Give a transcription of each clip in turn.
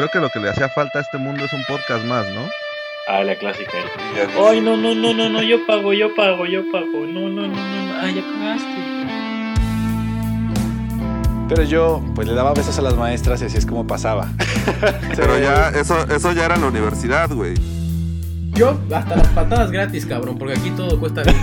creo que lo que le hacía falta a este mundo es un podcast más, ¿no? Ah, la clásica. Ay, no, no, no, no, no, yo pago, yo pago, yo pago. No, no, no, no, ay, ya pagaste. Pero yo, pues le daba besos a las maestras y así es como pasaba. Pero ya, eso, eso ya era en la universidad, güey. Yo, hasta las patadas gratis, cabrón, porque aquí todo cuesta bien.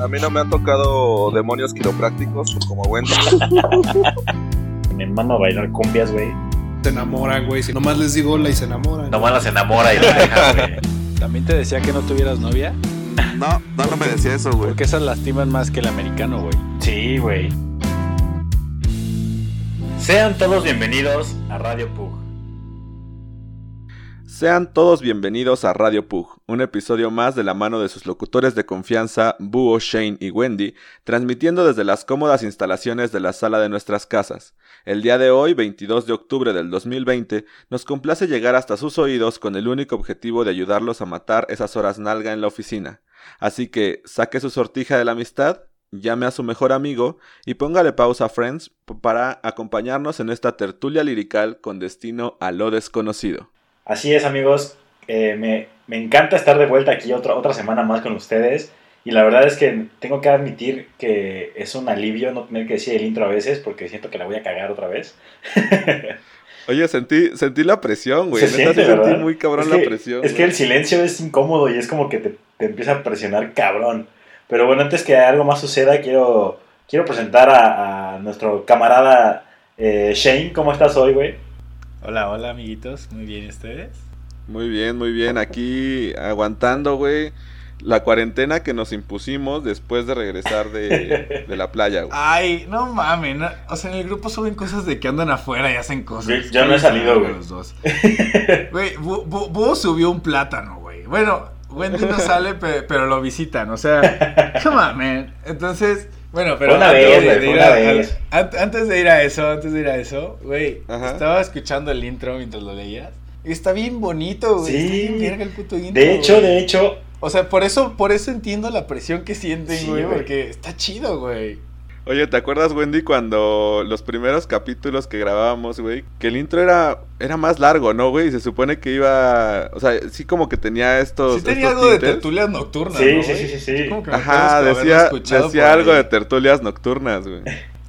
A mí no me han tocado demonios quiroprácticos como Wendy. Me mando a bailar cumbias, güey. Se enamoran, güey. Si nomás les digo hola y se enamoran. Nomás las enamora y la deja, güey. ¿También te decía que no tuvieras novia? No, no, no me decía eso, güey. Porque esas lastiman más que el americano, güey. Sí, güey. Sean todos bienvenidos a Radio Pug. Sean todos bienvenidos a Radio Pug, un episodio más de la mano de sus locutores de confianza, Búho, Shane y Wendy, transmitiendo desde las cómodas instalaciones de la sala de nuestras casas. El día de hoy, 22 de octubre del 2020, nos complace llegar hasta sus oídos con el único objetivo de ayudarlos a matar esas horas nalga en la oficina. Así que saque su sortija de la amistad, llame a su mejor amigo y póngale pausa a Friends para acompañarnos en esta tertulia lirical con destino a lo desconocido. Así es, amigos. Eh, me, me encanta estar de vuelta aquí otra, otra semana más con ustedes. Y la verdad es que tengo que admitir que es un alivio no tener que decir el intro a veces porque siento que la voy a cagar otra vez. Oye, sentí, sentí la presión, güey. Se Neta, siente, sentí muy cabrón es la que, presión. Es que el silencio es incómodo y es como que te, te empieza a presionar cabrón. Pero bueno, antes que algo más suceda, quiero, quiero presentar a, a nuestro camarada eh, Shane. ¿Cómo estás hoy, güey? Hola, hola, amiguitos. Muy bien, ¿y ustedes? Muy bien, muy bien. Aquí aguantando, güey, la cuarentena que nos impusimos después de regresar de, de la playa, güey. Ay, no mames. no- O sea, en el grupo suben cosas de que andan afuera y hacen cosas. Yo- yo no he salido, güey. Los dos. Güey, Bu- Bu- Búho subió un plátano, güey. Bueno, Wendy no sale, pe- pero lo visitan. O sea, come on, man. Entonces, bueno, pero. Una antes vez, de- ir una a- vez. Antes de ir a eso, antes de ir a eso, güey, estaba escuchando el intro mientras lo leías. Está bien bonito, güey. Sí. Bien el puto intro. De hecho, güey. de hecho, O sea, por eso, por eso entiendo la presión que sienten, Sí, güey, güey. porque está chido, güey. Oye, ¿te acuerdas, Wendy, cuando los primeros capítulos que grabábamos, güey, que el intro era, era más largo, ¿no, güey? Y se supone que iba, o sea, sí como que tenía estos... Sí tenía estos algo de tertulias nocturnas, Sí, ¿no, sí, güey? sí, sí, sí. Como que me Ajá, decía, decía algo de tertulias nocturnas, güey.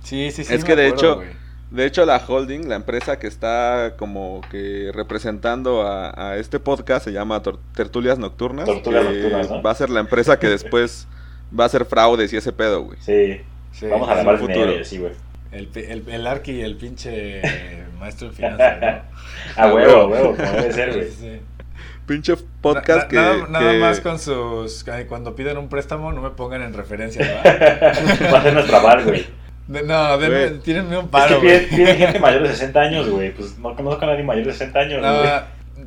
Sí, sí, sí. Es que de acuerdo, hecho, güey. De hecho, la holding, la empresa que está como que representando a, a este podcast, se llama Tor- Tertulias Nocturnas. Tertulias Nocturnas, ¿no? Va a ser la empresa que después va a hacer fraudes y ese pedo, güey. sí, Sí, vamos a un dinero futuro. y así, güey. El, el, el Arqui y el pinche maestro en finanzas, ¿no? A huevo, a huevo, como debe ser, güey. Sí, sí. Pinche podcast Na- que, nada, nada que- más con sus... Cuando piden un préstamo no me pongan en referencia, ¿verdad? Va a ser nuestra bar, güey. De- no, denme, tírenme un Es paro, que piden, gente mayor de 60 años, güey. Pues no conozco a nadie mayor de 60 años, güey.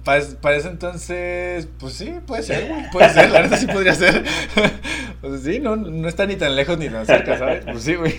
Para, es- para ese entonces, pues sí, puede ser, güey. Puede ser, la neta sí podría ser. Pues sí, no, no está ni tan lejos ni tan cerca, ¿sabes? Pues sí, güey.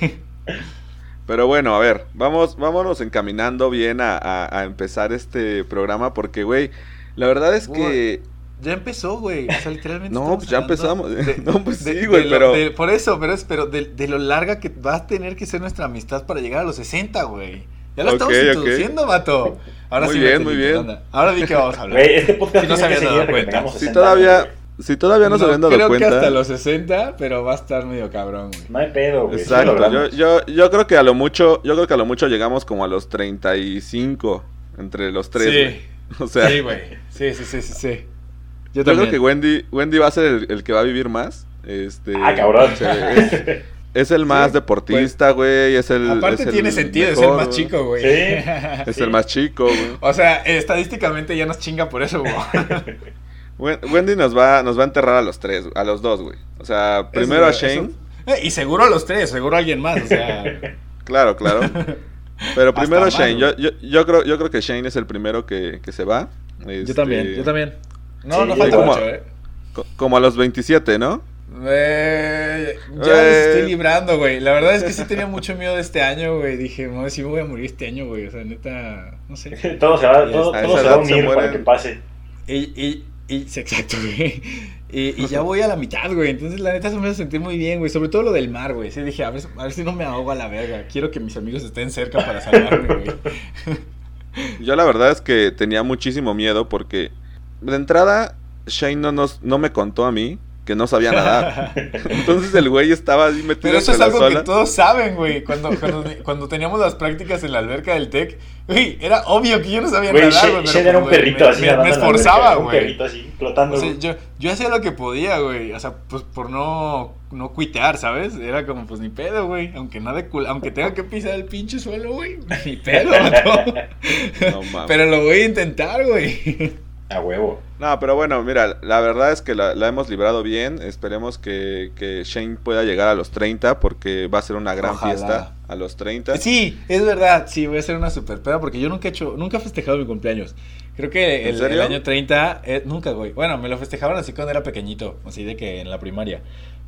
Pero bueno, a ver, vamos, vámonos encaminando bien a, a- a empezar este programa porque, güey, la verdad es que... Ya empezó, güey. O sea, literalmente. No, pues ya empezamos. No, pues sí, de güey, lo- pero- de- por eso, pero es, pero de, de lo larga que va a tener que ser nuestra amistad para llegar a los 60, güey. Ya lo estamos introduciendo, vato. Ahora Muy sí, bien, muy bien. Ahora di que vamos a hablar. Este podcast Si no se habían dado cuenta. Si 60 todavía, si todavía no, se habían dado creo cuenta... que hasta los 60, pero va a estar medio cabrón, güey. No hay pedo, güey. sí Exacto, yo, yo, yo creo que a lo mucho, yo creo que a lo mucho llegamos como a los 35 entre los tres. Sí. güey. O sea, sí, güey. Sí, sí, sí, sí, sí. Yo yo también. creo que Wendy, Wendy va a ser el, el que va a vivir más. Este, Ah, cabrón. o sea, es, es el más Sí, deportista, güey. Es el. Aparte es el tiene sentido, es el más chico, güey. Sí. Es Sí. el más chico, güey. O sea, estadísticamente ya nos chinga por eso, güey. Wen- Wendy nos va, nos va a enterrar a los tres, a los dos, güey. O sea, primero a Shane. eso- Eh, y seguro a los tres, seguro a alguien más, o sea. Claro, claro. Pero primero Hasta más, Shane. Yo, yo, yo creo, yo creo que Shane es el primero que, que se va. Yo Este, también, yo también. No, Sí, no falta como- mucho, eh. co- Como a los 27, ¿no? Eh, ya les estoy librando, güey. La verdad es que sí tenía mucho miedo de este año, güey. Dije, no, sí me voy a morir este año, güey. O sea, neta, no sé. todo se va, todo, A todo se va a unir para que pase. Y, y, y, sí, exacto, güey. Y, y ya voy a la mitad, güey. Entonces, la neta, se me hace sentir muy bien, güey. Sobre todo lo del mar, güey. Sí, dije, a ver, a ver si no me ahogo a la verga. Quiero que mis amigos estén cerca para salvarme, güey. Yo la verdad es que tenía muchísimo miedo porque de entrada Shane no, nos, no me contó a mí que no sabía nadar. Entonces el güey estaba ahí metido Pero eso es algo que todos saben, güey. Cuando, cuando, cuando teníamos las prácticas en la alberca del TEC, güey, era obvio que yo no sabía Güey, nadar, güey. Era un perrito me- así. Me, nadando me esforzaba, Un güey. perrito así, flotando. O sea, güey. yo, yo hacía lo que podía, güey. O sea, pues por no, no cuitear, ¿sabes? Era como, pues ni pedo, güey. Aunque nada cool, aunque tenga que pisar el pinche suelo, güey. Ni pedo. No mames. Pero lo voy a intentar, güey. A huevo. No, pero bueno, mira, la verdad es que la, la hemos librado bien. Esperemos que, que Shane pueda llegar a los 30 porque va a ser una gran Ojalá. fiesta a los 30. Sí, es verdad. Sí, voy a hacer una super peda porque yo nunca he hecho, nunca he festejado mi cumpleaños. Creo que el año 30, eh, nunca, güey. Bueno, me lo festejaban así cuando era pequeñito, así de que en la primaria.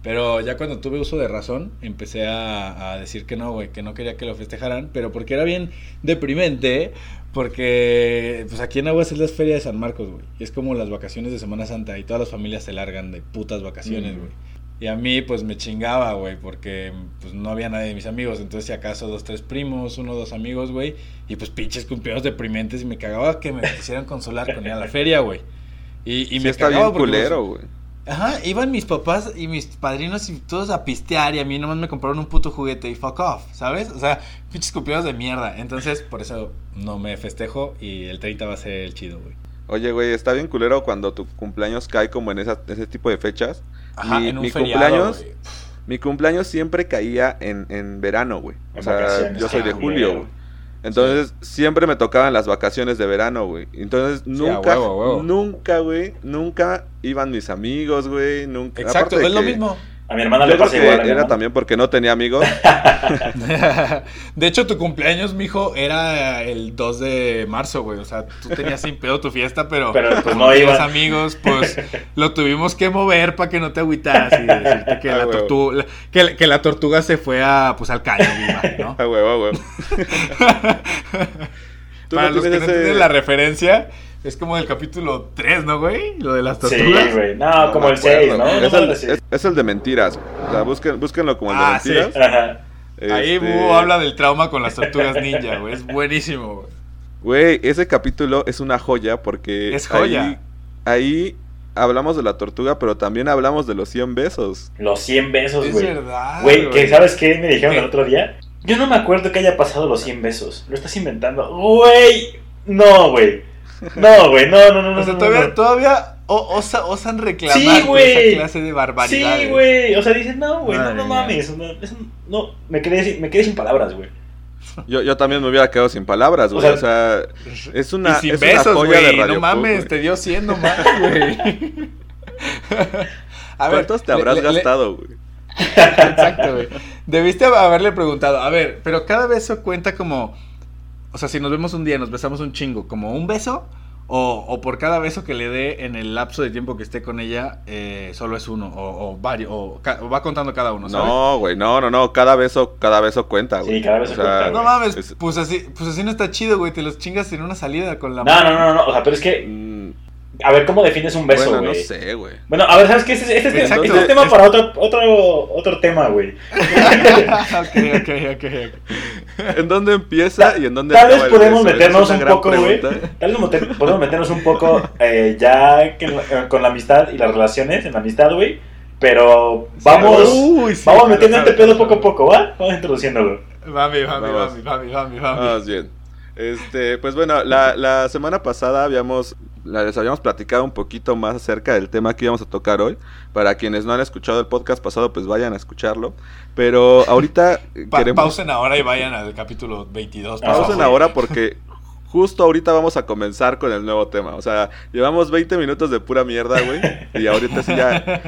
Pero ya cuando tuve uso de razón, empecé a, a decir que no, güey, que no quería que lo festejaran, pero porque era bien deprimente, porque pues aquí en Aguas es la feria de San Marcos, güey. Y es como las vacaciones de Semana Santa y todas las familias se largan de putas vacaciones, Mm. güey. Y a mí, pues me chingaba, güey, porque pues no había nadie de mis amigos. Entonces, si acaso dos, tres primos, uno, dos amigos, güey. Y pues pinches cumpleaños deprimentes. Y me cagaba que me quisieran consolar con ir a la feria, güey. Y, y Sí me está cagaba bien culero, güey. Ajá, iban mis papás y mis padrinos y todos a pistear. Y a mí nomás me compraron un puto juguete y fuck off, ¿sabes? O sea, pinches cumpleaños de mierda. Entonces, por eso no me festejo. Y el 30 va a ser el chido, güey. Oye, güey, está bien culero cuando tu cumpleaños cae como en esa- ese tipo de fechas. Ajá, Mi- en un mi feriado, cumpleaños- güey. Mi cumpleaños siempre caía en, en verano, güey. O En sea, yo soy de julio, güey. Entonces, siempre me tocaban las vacaciones de verano, güey. Entonces, nunca, huevo, a huevo. nunca, güey, nunca iban mis amigos, güey, nunca. Exacto, es lo mismo. A mi hermana Yo le pasa igual. era hermana. también porque no tenía amigos. de hecho, tu cumpleaños, mijo, era el 2 de marzo, güey. O sea, tú tenías sin pedo tu fiesta, pero, Pero, pues, como no tenías iba. amigos, pues lo tuvimos que mover para que no te agüitaras y decirte que, Ah, la tortuga, que, que la tortuga se fue a, pues, al caño ¿no? A huevo, a huevo. ¿Tú Para no los que no entienden la referencia, es como del capítulo 3, ¿no, güey? Lo de las Sí, tortugas. güey. No, No como el 6, acuerdo. ¿no? No Es el, sí. es- es de mentiras. O sea, busquen, búsquenlo como el de Ah, sí. mentiras. Ahí Este, Búho habla del trauma con las tortugas ninja, güey. Es buenísimo, güey. Güey, ese capítulo es una joya porque. Es joya. Ahí, ahí hablamos de la tortuga, pero también hablamos de los 100 besos. Los 100 besos, Es güey. verdad. Güey, que ¿sabes qué me dijeron ¿Qué? el otro día? Yo no me acuerdo que haya pasado los 100 besos. Lo estás inventando. Güey, no, güey. No, güey, no, no, no, no. O sea, no, todavía, no. todavía o- osa- osan reclamar Sí, esa clase de barbaridades. Sí, güey. O sea, dicen, no, güey, no, mames. No, eso no, me quedé, sin- me quedé sin palabras, güey. Yo, yo también me hubiera quedado sin palabras, O güey. O sea, sea, es una, y sin es una besos, joya de. Radio No mames, te dio 100 nomás, güey. A ver, ¿Cuántos te habrás le- gastado, güey? Exacto, güey. Debiste haberle preguntado, a ver, pero cada beso cuenta como. O sea, si nos vemos un día, nos besamos un chingo, ¿como un beso? O, o por cada beso que le dé en el lapso de tiempo que esté con ella, eh, solo es uno, o, o varios, o, va contando cada uno, ¿sabes? No, güey, no, no, no. Cada beso, cada beso cuenta, güey. Sí, cada beso cuenta, No mames, es- pues así, pues así no está chido, güey. Te los chingas en una salida con la No, no, no, no. O sea, pero es que, a ver, ¿cómo defines un beso, bueno, güey? no sé, güey. Bueno, a ver, ¿sabes qué? Este, este, este, Exacto. este es tema para otro, otro, otro tema, güey. ok, ok, ok, ok. ¿En dónde empieza y en dónde Tal vez podemos beso? Meternos es un poco, güey. pregunta. Tal vez podemos meternos un poco eh, ya que eh, con la amistad y las relaciones, en la amistad, güey. Pero vamos, Uy, sí, vamos metiendo este pedo poco a poco, ¿va? Vamos introduciéndolo. Mami, mami, Vamos. mami, mami, mami, mami. Vamos bien. Este, pues bueno, la, la semana pasada habíamos, les habíamos platicado un poquito más acerca del tema que íbamos a tocar hoy. Para quienes no han escuchado el podcast pasado, pues vayan a escucharlo. Pero ahorita Pa- queremos... Pausen ahora y vayan al capítulo 22. por Pausen ahora porque justo ahorita vamos a comenzar con el nuevo tema. O sea, llevamos 20 minutos de pura mierda, güey. Y ahorita sí ya,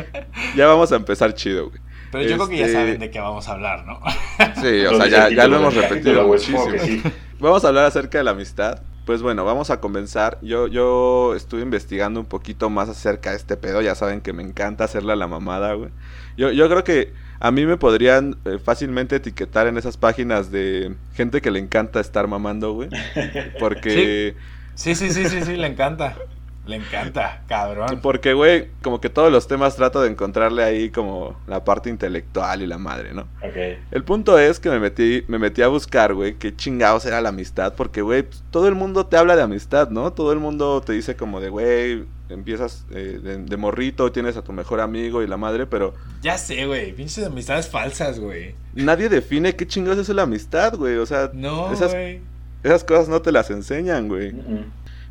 ya vamos a empezar chido, güey. Pero yo creo que ya Este- saben de qué vamos a hablar, ¿no? Sí, o sea, ya, ya lo hemos repetido muchísimo. sí. Vamos a hablar acerca de la amistad. Pues bueno, vamos a comenzar. Yo, yo estuve investigando un poquito más acerca de este pedo. Ya saben que me encanta hacerle a la mamada, güey. Yo, yo creo que a mí me podrían eh, fácilmente etiquetar en esas páginas de gente que le encanta estar mamando, güey. Porque... Sí, sí, sí, sí, sí, le encanta. Le encanta, cabrón. Porque, güey, como que todos los temas trato de encontrarle ahí como la parte intelectual y la madre, ¿no? Ok. El punto es que me metí, me metí a buscar, güey, qué chingados era la amistad. Porque, güey, pues, todo el mundo te habla de amistad, ¿no? Todo el mundo te dice como de, güey, empiezas eh, de, de morrito, tienes a tu mejor amigo y la madre, pero Ya sé, güey. Pinches amistades falsas, güey. nadie define qué chingados es la amistad, güey. O sea, No, esas, esas cosas no te las enseñan, güey.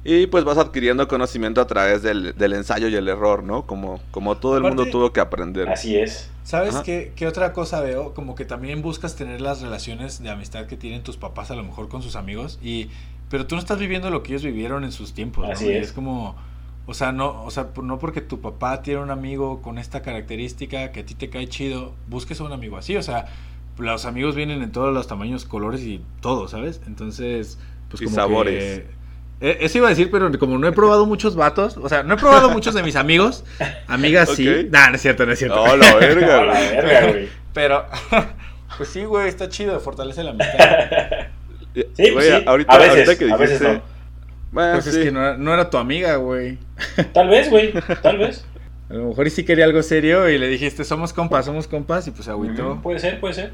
Y pues vas adquiriendo conocimiento a través del, del ensayo y el error, ¿no? Como, como todo el Aparte- mundo tuvo que aprender. Así es. ¿Sabes qué, qué otra cosa veo? Como que también buscas tener las relaciones de amistad que tienen tus papás a lo mejor con sus amigos y pero tú no estás viviendo lo que ellos vivieron en sus tiempos, ¿no? Así Y es. es como o sea, no, o sea, no porque tu papá tiene un amigo con esta característica que a ti te cae chido, busques a un amigo así, o sea, los amigos vienen en todos los tamaños, colores y todo, ¿sabes? Entonces, pues Y como sabores. que- Eso iba a decir, pero como no he probado muchos vatos, o sea, no he probado muchos de mis amigos, amigas sí. Nah, no es cierto, no es cierto. No, la verga, la güey. verga, güey. Pero, pues sí, güey, está chido, fortalece la amistad. Sí, pues Güey, sí. ahorita, a veces, ahorita que a veces dijiste- no. Bueno, Pues sí. es que no era, no era tu amiga, güey. Tal vez, güey. Tal vez. A lo mejor y sí quería algo serio y le dijiste, somos compas, somos compas, y pues se agüitó. Puede ser, puede ser.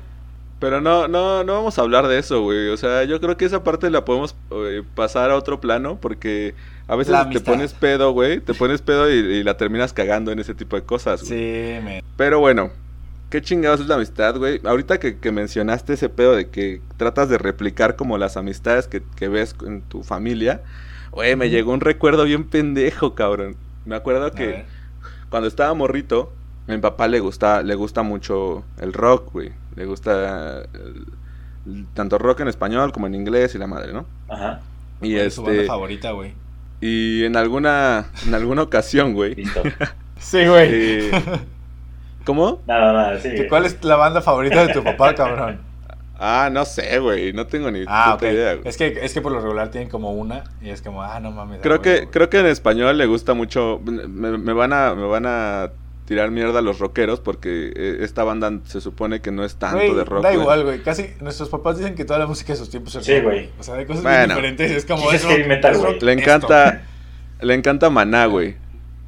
Pero no, no, no vamos a hablar de eso, güey. O sea, yo creo que esa parte la podemos eh, pasar a otro plano porque a veces te pones pedo, güey. Te pones pedo y, y la terminas cagando en ese tipo de cosas, güey. Sí, me... Pero bueno, ¿qué chingados es la amistad, güey? Ahorita que, que mencionaste ese pedo de que tratas de replicar como las amistades que, que ves en tu familia, güey, me llegó un recuerdo bien pendejo, cabrón. Me acuerdo que cuando estaba morrito, a mi papá le gusta, le gusta mucho el rock, güey. Le gusta el- el- tanto rock en español como en inglés y la madre, ¿no? Ajá. Y ¿Cuál es su banda este favorita, güey? y en alguna en alguna ocasión, güey. Sí, güey. eh, ¿Cómo? Nada, nada, sí. ¿Que ¿Cuál es la banda favorita de tu papá, cabrón? Ah, no sé, güey, no tengo ni Ah, puta idea, güey. Es que, es que por lo regular tienen como una y es como, ah, no mames. Creo que güey. creo que en español le gusta mucho me, me van a me van a tirar mierda los rockeros porque eh, esta banda se supone que no es tanto de rock. Da güey. igual, güey. Casi nuestros papás dicen que toda la música de sus tiempos es Sí, güey. O sea, hay cosas Bueno. bien diferentes. Es como Sí, es metal, güey. Le esto. encanta le encanta Maná, güey.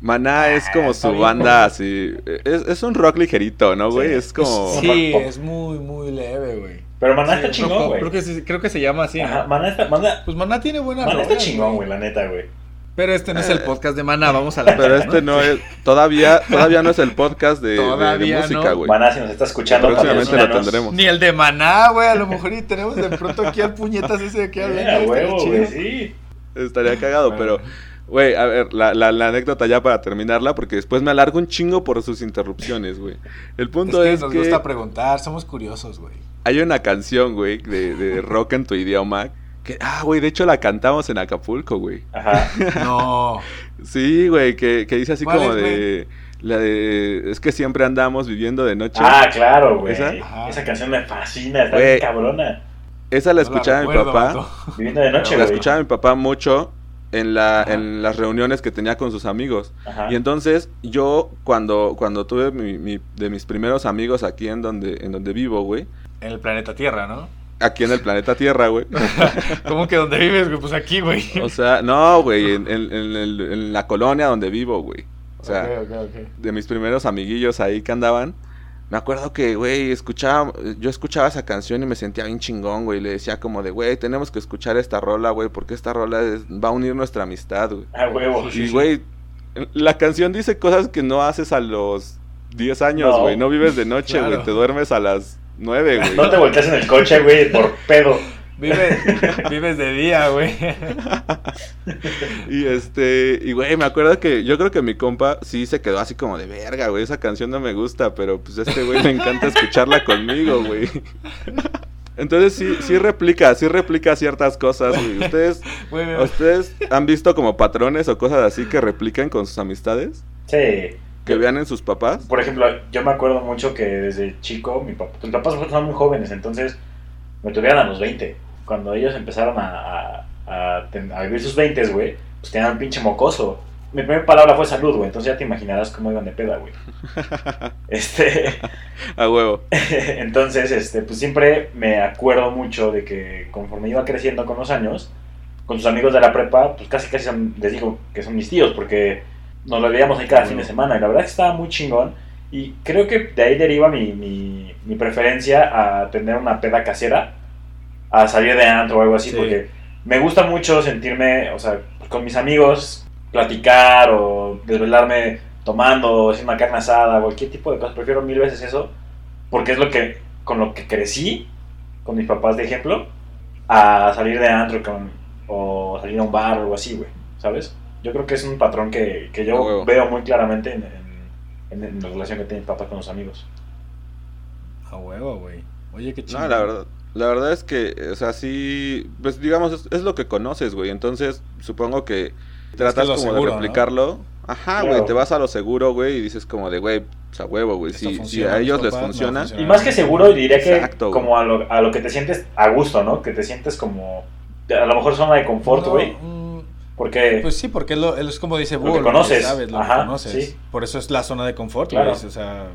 Maná es como su bien, banda así. Es, es un rock ligerito, ¿no, güey? Sí. Es como. Sí, es muy, muy leve, güey. Pero Maná Sí, está chingón, güey. Creo que, sí- creo que se llama así, Maná está, Maná, Pues Maná tiene buena Maná está chingón, güey, la neta, güey. Pero este no es el podcast de Maná, vamos a la Pero este no es. Todavía, todavía no es el podcast de, de- de Todavía música, no. güey. Maná, si nos está escuchando, Próximamente lo tendremos. Ni el de Maná, güey, a lo mejor y tenemos de pronto aquí al puñetas ese de que Eh, hablando. a estaría huevo, chido. güey, sí. Estaría cagado, Bueno. pero. Güey, a ver, la, la, la anécdota ya para terminarla, porque después me alargo un chingo por sus interrupciones, güey. El Es punto que es, nos que gusta preguntar, somos curiosos, güey. hay una canción, güey, de, de rock en tu idioma. Que, ah, güey, de hecho la cantamos en Acapulco, güey. Ajá. No. Sí, güey, que, que dice así ¿Cuál como es, de. La de. Es que siempre andamos viviendo de noche. Ah, claro, güey. ¿Esa? Esa canción me fascina, está Güey. bien cabrona. Esa la No escuchaba mi recuerdo, papá. Viviendo de noche, La güey. escuchaba mi papá mucho en, la, Ajá. en las reuniones que tenía con sus amigos. Ajá. Y entonces yo cuando, cuando tuve mi, mi- de mis primeros amigos aquí en donde, en donde vivo, güey. En el planeta Tierra, ¿no? Aquí en el planeta Tierra, güey. ¿Cómo que donde vives, güey? Pues aquí, güey. O sea, no, güey, en, en- en en la colonia donde vivo, güey. O sea, de mis primeros amiguillos ahí que andaban. Me acuerdo que, güey, escuchaba, yo escuchaba esa canción y me sentía bien chingón, güey. Le decía como de, güey, tenemos que escuchar esta rola, güey, porque esta rola es- va a unir nuestra amistad, güey. A huevo. Y, güey, la canción dice cosas que no haces a los 10 años, No. güey. No. vives de noche, güey. Claro. Te duermes a las 9, güey. No te volteas en el coche, güey, por pedo. Vives, vives de día, güey. Y este, y güey, me acuerdo que yo creo que mi compa sí se quedó así como de verga, güey. Esa canción no me gusta, pero pues este güey le encanta escucharla conmigo, güey. Entonces sí, sí replica, sí replica ciertas cosas, güey. ¿Ustedes, ¿Ustedes han visto como patrones o cosas así que replican con sus amistades? Sí. Que vean en sus papás. Por ejemplo, yo me acuerdo mucho que desde chico, mi papá, mis papás son muy jóvenes, entonces me tuvieron a los 20. Cuando ellos empezaron a, a, a ten- a vivir sus 20, güey, pues tenían un pinche mocoso. Mi primera palabra fue salud, güey, entonces ya te imaginarás cómo iban de peda, güey. Este, A huevo. entonces, este, pues siempre me acuerdo mucho de que conforme iba creciendo con los años, con tus amigos de la prepa, pues casi casi son- les digo que son mis tíos, porque nos lo veíamos ahí cada fin de semana, y la verdad es que estaba muy chingón, y creo que de ahí deriva mi, mi, mi preferencia a tener una peda casera, a salir de antro o algo así, Sí. porque me gusta mucho sentirme, o sea, con mis amigos, platicar o desvelarme tomando, o hacer una carne asada, cualquier tipo de cosas, prefiero mil veces eso, porque es lo que, con lo que crecí, con mis papás de ejemplo, a salir de antro con, o salir a un bar o algo así, güey, ¿sabes? Yo creo que es un patrón que, que yo huevo. veo muy claramente en, en- en- en la relación que tiene mi papá con los amigos. A huevo, güey. Oye, qué chido. No, la verdad, la verdad es que, o sea, sí, pues digamos, es, es lo que conoces, güey. Entonces, supongo que tratas como seguro, de ¿no? replicarlo. Ajá, Claro. güey, te vas a lo seguro, güey, y dices como de, güey, pues a huevo, güey. Si, a ellos les no funciona. Y más que seguro, diría que Exacto, como a lo, a lo que te sientes a gusto, ¿no? Que te sientes como, a lo mejor zona de confort, güey, mm, porque... Pues sí, porque es, lo, es como dice Lo Búho, lo que conoces. sabes, lo Ajá, que conoces. sí. Por eso es la zona de confort, Claro. güey. O sea,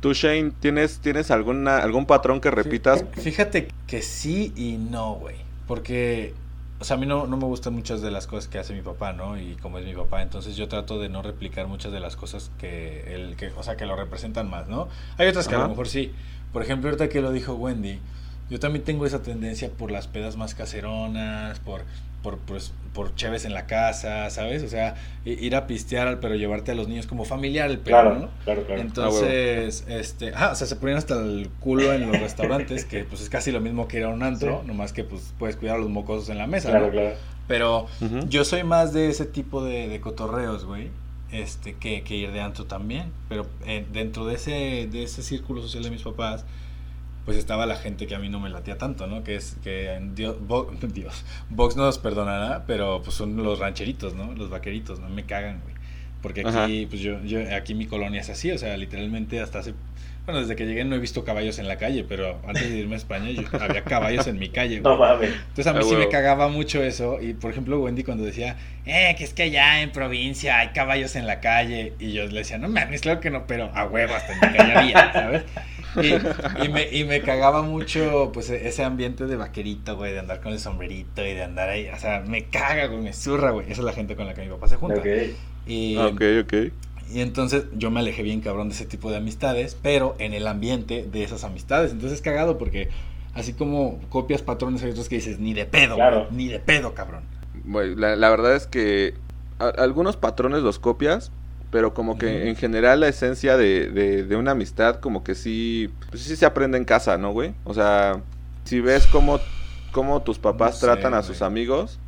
tú, Shane, ¿tienes, tienes alguna, algún patrón que repitas? Fíjate que sí y no, güey. Porque, o sea, a mí no, no me gustan muchas de las cosas que hace mi papá, ¿no? Y como es mi papá, entonces yo trato de no replicar muchas de las cosas que él, que, o sea, que lo representan más, ¿no? Hay otras que a lo mejor sí. Por ejemplo, ahorita que lo dijo Wendy, yo también tengo esa tendencia por las pedas más caseronas, por, por, pues, por cheves en la casa, ¿sabes? O sea, ir a pistear, pero llevarte a los niños como familiar el pedo, Claro, ¿no? claro, claro. Entonces, este, ah, o sea, se ponían hasta el culo en los restaurantes, que pues es casi lo mismo que ir a un antro, Sí. nomás que pues puedes cuidar a los mocosos en la mesa, claro, ¿no? claro. Pero yo soy más de ese tipo de, de cotorreos, güey, este, que, que ir de antro también. Pero eh, dentro de ese, de ese círculo social de mis papás, pues estaba la gente que a mí no me latía tanto, ¿no? Que es que en Dios, Bo- Dios, Vox no nos perdonará, pero pues son los rancheritos, ¿no? Los vaqueritos, ¿no? Me cagan, güey. Porque aquí, Ajá. pues yo, yo, aquí mi colonia es así, o sea, literalmente hasta hace, bueno, desde que llegué no he visto caballos en la calle, pero antes de irme a España yo- había caballos en mi calle, güey. No mames. Entonces a mí Ah, sí me cagaba mucho eso. Y por ejemplo, Wendy cuando decía, eh, que es que allá en provincia hay caballos en la calle. Y yo le decía, no mames, claro que no, pero a huevo hasta en mi calle había, ¿sabes? Y, y me, y me cagaba mucho, pues, e- ese ambiente de vaquerito, güey, de andar con el sombrerito y de andar ahí. O sea, me caga, güey, me zurra, güey. Esa es la gente con la que mi papá se junta. Ok. Y, Ah, Ok, ok. y entonces yo me alejé bien cabrón de ese tipo de amistades, pero en el ambiente de esas amistades. Entonces es cagado porque así como copias patrones hay otros que dices, ni de pedo, Claro. güey, ni de pedo, cabrón. Güey, la, la verdad es que a- algunos patrones los copias, pero como que en general la esencia de, de, de una amistad como que sí, pues sí se aprende en casa, ¿no, güey? O sea, si ves cómo, cómo tus papás No sé, tratan a güey. sus amigos,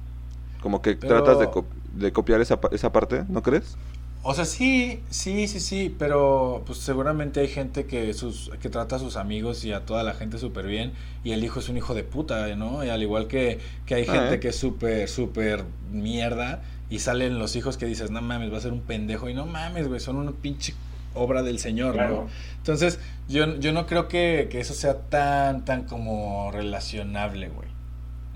como que Pero- tratas de, co- de copiar esa, esa parte, ¿no crees? O sea, sí, sí, sí, sí, pero pues seguramente hay gente que sus que trata a sus amigos y a toda la gente súper bien y el hijo es un hijo de puta, ¿no? Y al igual que, que hay Ah, gente ¿eh? que es súper, súper mierda y salen los hijos que dices, no mames, va a ser un pendejo y no mames, güey, son una pinche obra del Señor, Claro. ¿no? Entonces, yo, yo no creo que, que eso sea tan, tan como relacionable, güey.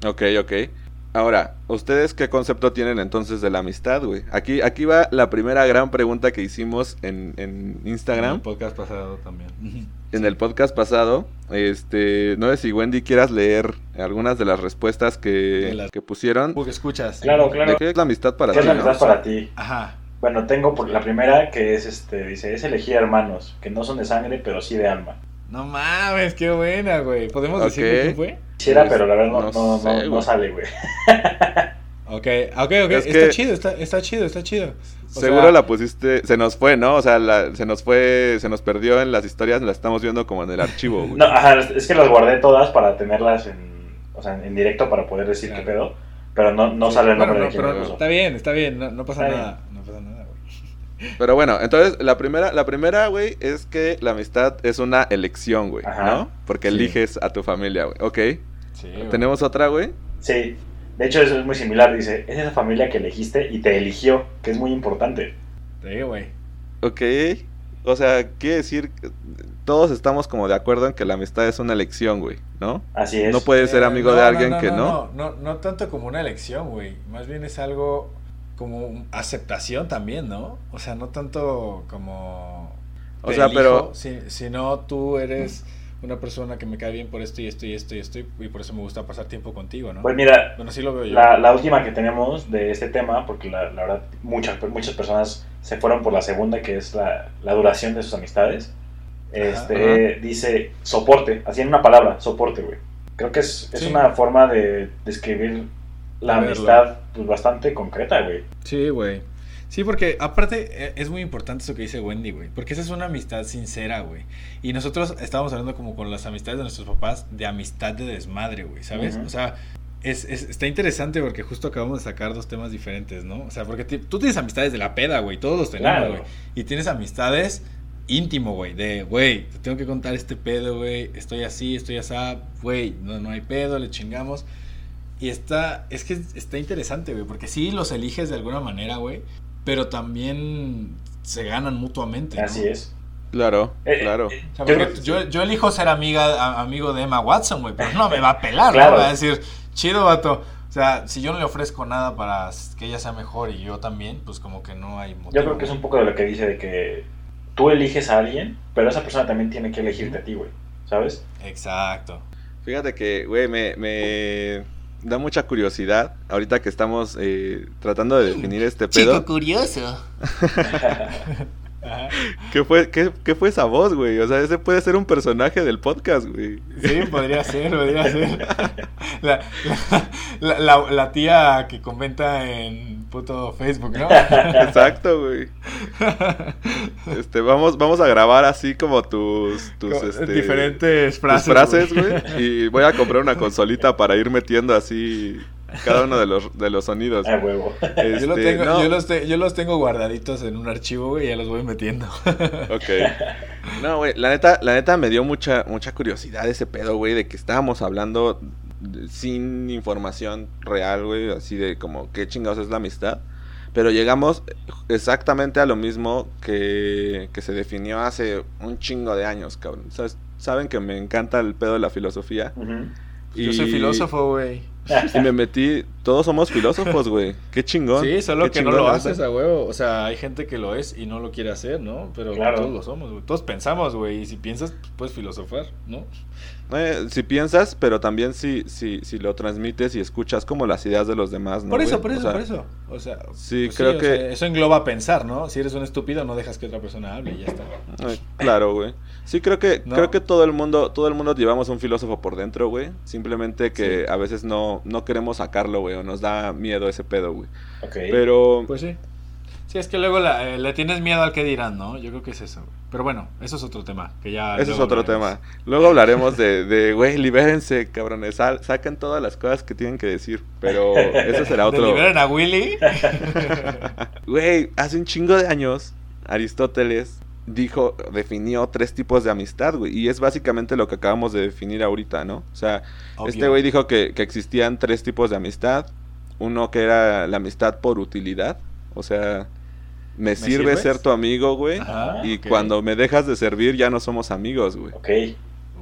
Ok, ok. Ahora, ¿ustedes qué concepto tienen entonces de la amistad, güey? Aquí, aquí va la primera gran pregunta que hicimos en, en En Instagram. el podcast pasado también. En el podcast pasado, este, no sé si Wendy quieras leer algunas de las respuestas que, las- que pusieron. Porque escuchas. Claro, claro. ¿De qué es la amistad para ¿Qué ti? es la no? amistad para ti? Ajá. Bueno, tengo por la primera que es este, dice, es elegir hermanos, que no son de sangre, pero sí de alma. No mames, qué buena, güey. ¿Podemos Ok. decir de quién fue? Quisiera, Pues, pero la verdad no, no no, sé, no- no güey. sale, güey. Ok, ok, ok. Es está que- chido, está, está chido, está chido. O Seguro sea, la pusiste, se nos fue, ¿no? O sea, la- se nos fue, se nos perdió en las historias, la estamos viendo como en el archivo, güey. No, ajá, es que las guardé todas para tenerlas en, o sea, en directo para poder decir Claro. qué pedo, pero no, no sí, sale el bueno, nombre no, de quién pero lo puso. Está bien, está bien, no, no pasa Está nada. No pasa nada, güey. Pero bueno, entonces la primera, la primera, güey, es que la amistad es una elección, güey, Ajá. ¿no? Porque Sí. eliges a tu familia, güey. Ok. Sí, güey. Tenemos otra, güey. Sí, de hecho eso es muy similar, dice, es esa familia que elegiste y te eligió, que es muy importante. Sí, güey. Ok. O sea, quiere decir que todos estamos como de acuerdo en que la amistad es una elección, güey, ¿no? Así es. No puedes ser Eh, amigo no, de alguien no, que no, no. no. No, no tanto como una elección, güey. Más bien es algo como aceptación también, ¿no? O sea, no tanto como. O sea, elijo, pero- si- sino tú eres una persona que me cae bien por esto y esto y esto y esto, y por eso me gusta pasar tiempo contigo, ¿no? Pues mira, bueno, así lo veo yo. la, la última que tenemos de este tema, porque la, la verdad muchas, muchas personas se fueron por la segunda, que es la, la duración de sus amistades. Este, dice soporte, así en una palabra, soporte, güey. Creo que es, es Sí. una forma de describir la amistad pues, bastante concreta, güey. Sí, güey. Sí, porque aparte eh, es muy importante eso que dice Wendy, güey. Porque esa es una amistad sincera, güey. Y nosotros estábamos hablando como con las amistades de nuestros papás de amistad de desmadre, güey, ¿sabes? O sea, es, es- está interesante porque justo acabamos de sacar dos temas diferentes, ¿no? O sea, porque tú tienes amistades de la peda, güey. Todos los tenemos, Claro. güey. Y tienes amistades íntimo, güey. De, güey, te tengo que contar este pedo, güey. Estoy así, estoy así, güey. No, no hay pedo, le chingamos. Y está, es que está interesante, güey, porque sí los eliges de alguna manera, güey, pero también se ganan mutuamente. ¿no? Así es. Claro, Eh, claro. eh, O sea, yo yo, yo elijo ser amiga, a- amigo de Emma Watson, güey, pero no me va a pelar, Claro. ¿no? Va a decir, chido, vato. O sea, si yo no le ofrezco nada para que ella sea mejor y yo también, pues como que no hay motivo. Yo creo que es un poco de lo que dice de que tú eliges a alguien, pero esa persona también tiene que elegirte a ti, güey. ¿Sabes? Exacto. Fíjate que, güey, me, me da mucha curiosidad ahorita que estamos eh, tratando de definir este pedo. curioso. Ajá. ¿Qué fue, qué, qué fue esa voz, güey? O sea, ese puede ser un personaje del podcast, güey. Sí, podría ser, podría ser. La, la, la- la tía que comenta en puto Facebook, ¿no? Exacto, güey. Este, vamos, vamos a grabar así como tus, tus Como este, diferentes tus frases. frases, güey. Y voy a comprar una consolita para ir metiendo así cada uno de los, de los sonidos. A huevo. Yo, lo Este, tengo, no, yo, los te- yo los tengo guardaditos en un archivo, güey, y ya los voy metiendo. Ok. No, güey, la neta, la neta me dio mucha, mucha curiosidad ese pedo, güey, de que estábamos hablando sin información real, güey, así de como qué chingados es la amistad. Pero llegamos exactamente a lo mismo que, que se definió hace un chingo de años, cabrón. ¿Sabes? Saben que me encanta el pedo de la filosofía. Yo soy filósofo, güey. Y me metí, todos somos filósofos, güey. Qué chingón. Sí, solo qué que no lo haces a huevo. O sea, hay gente que lo es y no lo quiere hacer, ¿no? Pero Claro. todos lo somos, güey. Todos pensamos, güey. Y si piensas, pues, puedes filosofar, ¿no? Eh, si piensas, pero también si, si, si lo transmites y escuchas como las ideas de los demás, ¿no? por eso, por O eso, sea, por eso. O sea, Sí, pues creo que- sea, eso engloba pensar, ¿no? Si eres un estúpido, no dejas que otra persona hable y ya está. eh, claro, güey. Sí, creo que, ¿No? creo que todo el mundo, todo el mundo llevamos un filósofo por dentro, güey. Simplemente que a veces no, no queremos sacarlo, güey, o nos da miedo ese pedo, güey. Ok. Pero, Pues sí. Sí, es que luego la- eh, le tienes miedo al que dirán, ¿no? Yo creo que es eso. güey. Pero bueno, eso es otro tema. Que ya ese es otro hablaremos. tema. Luego hablaremos de, de, güey, libérense, cabrones. sal- saquen todas las cosas que tienen que decir. Pero ese será ¿De otro. liberen a Willy? Güey, hace un chingo de años, Aristóteles dijo, definió tres tipos de amistad, güey. Y es básicamente lo que acabamos de definir ahorita, ¿no? O sea, Obvio. este güey dijo que, que existían tres tipos de amistad. Uno que era la amistad por utilidad. O sea, me, sirve sirves? ser tu amigo, güey. Ajá, y cuando me dejas de servir ya no somos amigos, güey. Ok.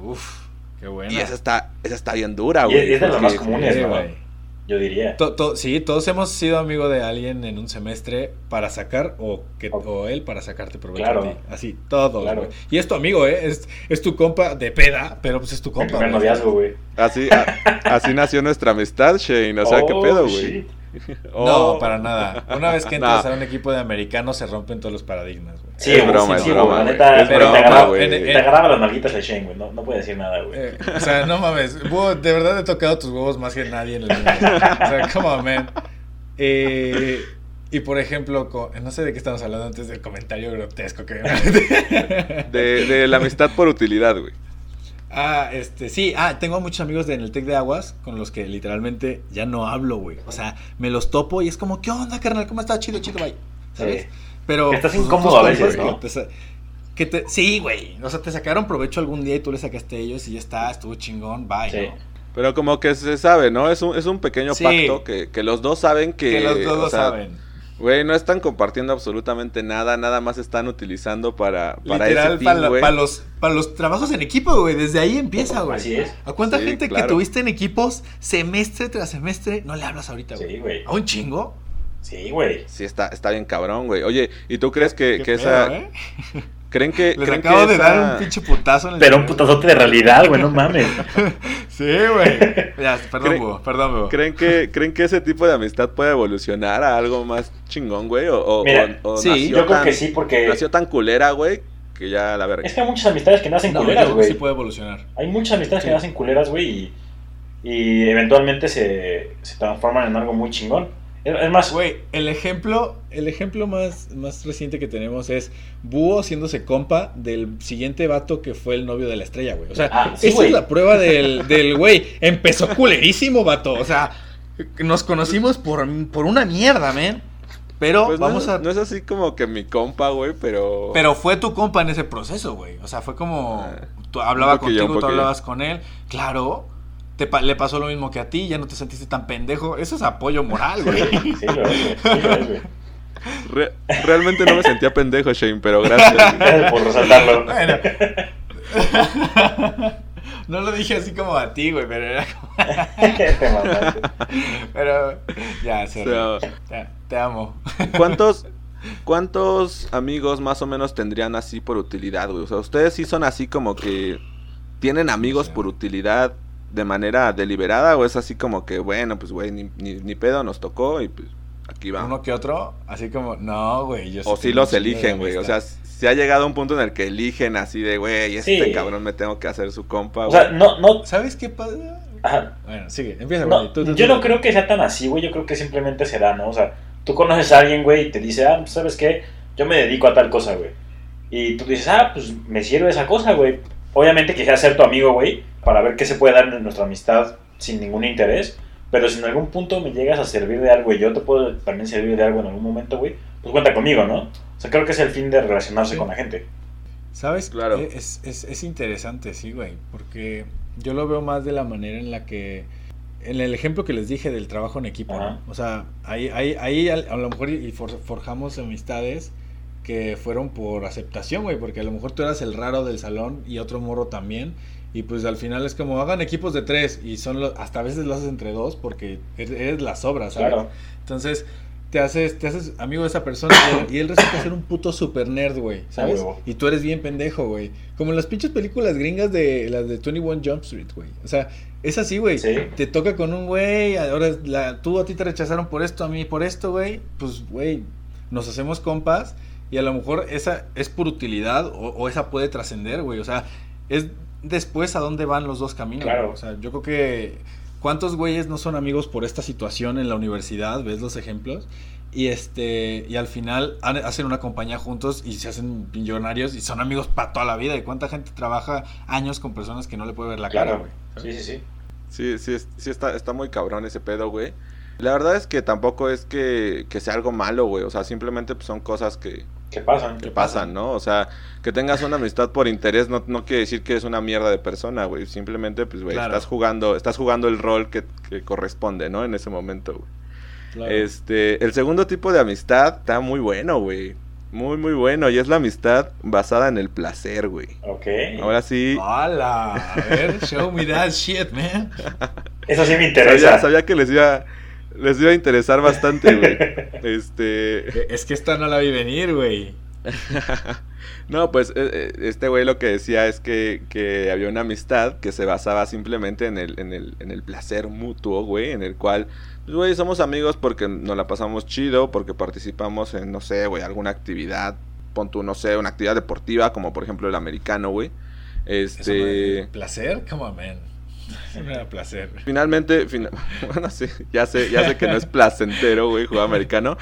Uf, qué buena. Y esa está, esa está bien dura, Y güey. es de las porque- más ¿no? güey. Yo diría. To- to- sí, todos hemos sido amigos de alguien en un semestre para sacar o que O- o él para sacarte provecho Claro. a ti. Así, todos, Claro. Y es tu amigo, ¿eh? Es, es tu compa de peda, pero pues es tu El compa. primer güey. noviazgo, güey. Así, a- así nació nuestra amistad, Shane. O sea, ¿qué Oh, pedo, güey? No, Oh. para nada. Una vez que entras No. a un equipo de americanos se rompen todos los paradigmas, güey. Sí, Es broma, sí, es sí, broma, güey, La güey. neta, Es pero broma, te agarraba, güey. En- en- te agarraba las nalguitas el Shane, güey. No, no puede decir nada, güey. Eh, o sea, no mames. de verdad he tocado tus huevos más que nadie en el mundo. O sea, come on, man. Eh, y por ejemplo, no sé de qué estamos hablando antes del comentario grotesco que De, de la amistad por utilidad, güey. Ah, este, sí, ah, tengo muchos amigos de, en el Tec de Aguas con los que literalmente ya no hablo, güey. O sea, me los topo y es como, ¿qué onda, carnal? ¿Cómo estás? Chido, chido, bye. ¿Sabes? Sí. Pero. Que estás pues, incómodo a veces, ¿no? que te sa- que te- sí, güey. O sea, te sacaron provecho algún día y tú le sacaste a ellos y ya está, estuvo chingón, bye. Sí. ¿no? Pero como que se sabe, ¿no? Es un, es un pequeño Sí. pacto que, que los dos saben que... Que los dos o lo sea, saben. Güey, no están compartiendo absolutamente nada, nada más están utilizando para, para Literal, ese para los, para los trabajos en equipo, güey. Desde ahí empieza, güey. Así es. ¿A cuánta Sí, gente claro. que tuviste en equipos semestre tras semestre no le hablas ahorita, güey? Sí, güey. ¿A un chingo? Sí, güey. Sí, está, está bien cabrón, güey. Oye, ¿y tú crees que, que pedo, esa, ¿eh? ¿Creen que, Les creen acabo que de esa- dar un pinche putazo en el Pero un putazote de realidad, güey, no mames. Sí, güey. Ya, perdón, Cre- Búho, perdón, Búho. ¿Creen que, ¿Creen que ese tipo de amistad puede evolucionar a algo más chingón, güey? O, o- Mira, o- o sí, nació Yo creo tan- que sí, porque Nació tan culera, güey, que ya la verga. es que hay muchas amistades que nacen No, yo culeras, creo que güey. sí puede evolucionar. Hay muchas amistades Sí. que nacen culeras, güey, y, y eventualmente se, se transforman en algo muy chingón. Es, más, Güey, el ejemplo, el ejemplo más, más reciente que tenemos es Búho haciéndose compa del siguiente vato que fue el novio de la estrella, güey. O sea, Ah, sí, esa es la prueba del, del güey. Empezó culerísimo, vato. O sea, nos conocimos por, por una mierda, man. Pero Pues no vamos es- a. No es así como que mi compa, güey, pero... Pero fue tu compa en ese proceso, güey. O sea, fue como. Ah, Tú hablaba contigo, tú hablabas con él. Claro. Te pa- le pasó lo mismo que a ti, ya no te sentiste tan pendejo. Eso es apoyo moral, güey. sí, lo es, güey. Sí, lo es, güey. Re- realmente no me sentía pendejo, Shane, pero gracias. Por resaltarlo. Bueno. No lo dije así como a ti, güey, pero era como. Te. Pero. Ya, sorry. O Ya, te amo. ¿Cuántos, ¿Cuántos amigos más o menos tendrían así por utilidad, güey? O sea, ustedes sí son así como que tienen amigos Sí. por utilidad de manera deliberada o es así como que, bueno, pues, güey, ni, ni, ni pedo nos tocó y pues aquí va. Uno que otro, así como. No, güey. Yo O sí los eligen, güey. O sea, se ha llegado a un punto en el que eligen así de, güey, este Sí. cabrón me tengo que hacer su compa, O sea, no, no, ¿Sabes qué pasa? ajá. Bueno, sigue, empieza, No, güey. Tú, tú, yo tú. no creo que sea tan así, güey. Yo creo que simplemente se da, ¿no? O sea, tú conoces a alguien, güey, y te dice, ah, pues, ¿sabes qué? Yo me dedico a tal cosa, güey. Y tú dices, ah, pues me sirve esa cosa, güey. Obviamente quisiera ser tu amigo, güey, para ver qué se puede dar en nuestra amistad sin ningún interés. Pero si en algún punto me llegas a servir de algo y yo te puedo también servir de algo en algún momento, güey, pues cuenta conmigo, ¿no? O sea, creo que es el fin de relacionarse Sí. con la gente. ¿Sabes? Claro. Eh, Es, es, es interesante, sí, güey. Porque yo lo veo más de la manera en la que. En el ejemplo que les dije del trabajo en equipo. ¿no? O sea, ahí, ahí, ahí a, a lo mejor y for- forjamos amistades que fueron por aceptación, güey. Porque a lo mejor tú eras el raro del salón y otro morro también. Y pues al final es como hagan equipos de tres y son los, hasta a veces lo haces entre dos porque eres, eres la sobra, ¿sabes? Claro. Entonces, te haces, te haces amigo de esa persona y él, y él resulta ser un puto super nerd, güey, ¿sabes? huevo. Y tú eres bien pendejo, güey. Como en las pinches películas gringas de las de 21 Jump Street, güey. O sea, es así, güey. Sí. Te toca con un güey, ahora la, tú a ti te rechazaron por esto, a mí por esto, güey. Pues, güey, nos hacemos compas y a lo mejor esa es por utilidad o, o esa puede trascender, güey. O sea, es después a dónde van los dos caminos. Claro. O sea, yo creo que cuántos güeyes no son amigos por esta situación en la universidad, ves los ejemplos. Y este y al final han- hacen una compañía juntos y se hacen millonarios y son amigos para toda la vida. ¿Y cuánta gente trabaja años con personas que no le puede ver la cara, Claro. güey? Sí, sí, sí. Sí, sí, es- sí está, está muy cabrón ese pedo, güey. La verdad es que tampoco es que, que sea algo malo, güey. O sea, simplemente pues, son cosas que, ¿Qué pasan? que pasan, ¿no? O sea, que tengas una amistad por interés no, no quiere decir que eres una mierda de persona, güey. Simplemente, pues, güey, Claro. estás jugando, estás jugando el rol que, que corresponde, ¿no? En ese momento, güey. Claro. Este, el segundo tipo de amistad está muy bueno, güey. Muy, muy bueno. Y es la amistad basada en el placer, güey. Ok. Ahora sí, ¡Hala! A ver, show me that shit, man. Eso sí me sabía, interesa. sabía que les iba, les iba a interesar bastante, güey. Este, Eh, Es que esta no la vi venir, güey. no, pues eh, eh, este güey lo que decía es que, que había una amistad que se basaba simplemente en el, en el, en el placer mutuo, güey, en el cual, pues, güey, somos amigos porque nos la pasamos chido, porque participamos en, no sé, güey, alguna actividad, pon tú, no sé, una actividad deportiva, como por ejemplo el americano, güey. Este... ¿Placer? Come on, man. Me da placer. Finalmente, fina- bueno, sí, ya sé, ya sé que no es placentero, güey, jugar americano.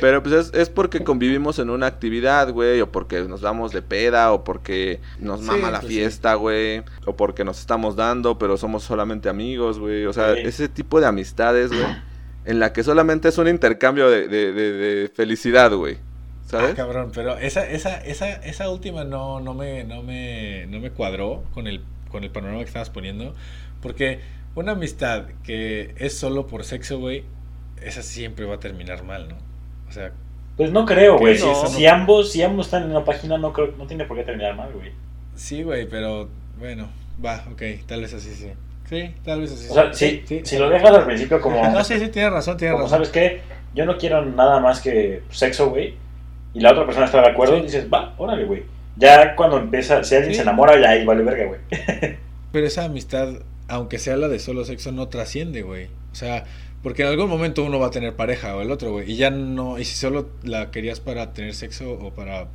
Pero pues es, es porque convivimos en una actividad, güey, o porque nos damos de peda, o porque nos Sí, mama la pues sí. fiesta, güey, o porque nos estamos dando, pero somos solamente amigos, güey. O sea, Sí. ese tipo de amistades, güey, en la que solamente es un intercambio de, de- de- de felicidad, güey. Ah, ¿Sabes? cabrón, pero esa, esa, esa, esa última no, no me, no me, no me cuadró con el, con el panorama que estabas poniendo. Porque una amistad que es solo por sexo, güey, esa siempre va a terminar mal, ¿no? O sea, Pues no creo, güey. Si, ambos, si ambos están en una página, no creo, no tiene por qué terminar mal, güey. sí, güey, pero bueno, va, ok, tal vez así sí. Sí, tal vez así O sea, sí. si, Sí, si lo dejas al principio como, No, sí, sí, tienes razón, tienes como razón. ¿sabes qué? Yo no quiero nada más que sexo, güey. y la otra persona está de acuerdo, Sí. dices, va, órale, güey. Ya cuando empieza, si alguien Sí. se enamora, ya ahí vale verga, güey. Pero esa amistad, aunque sea la de solo sexo, no trasciende, güey. O sea, porque en algún momento uno va a tener pareja o el otro, güey. Y ya no, y si solo la querías para tener sexo o para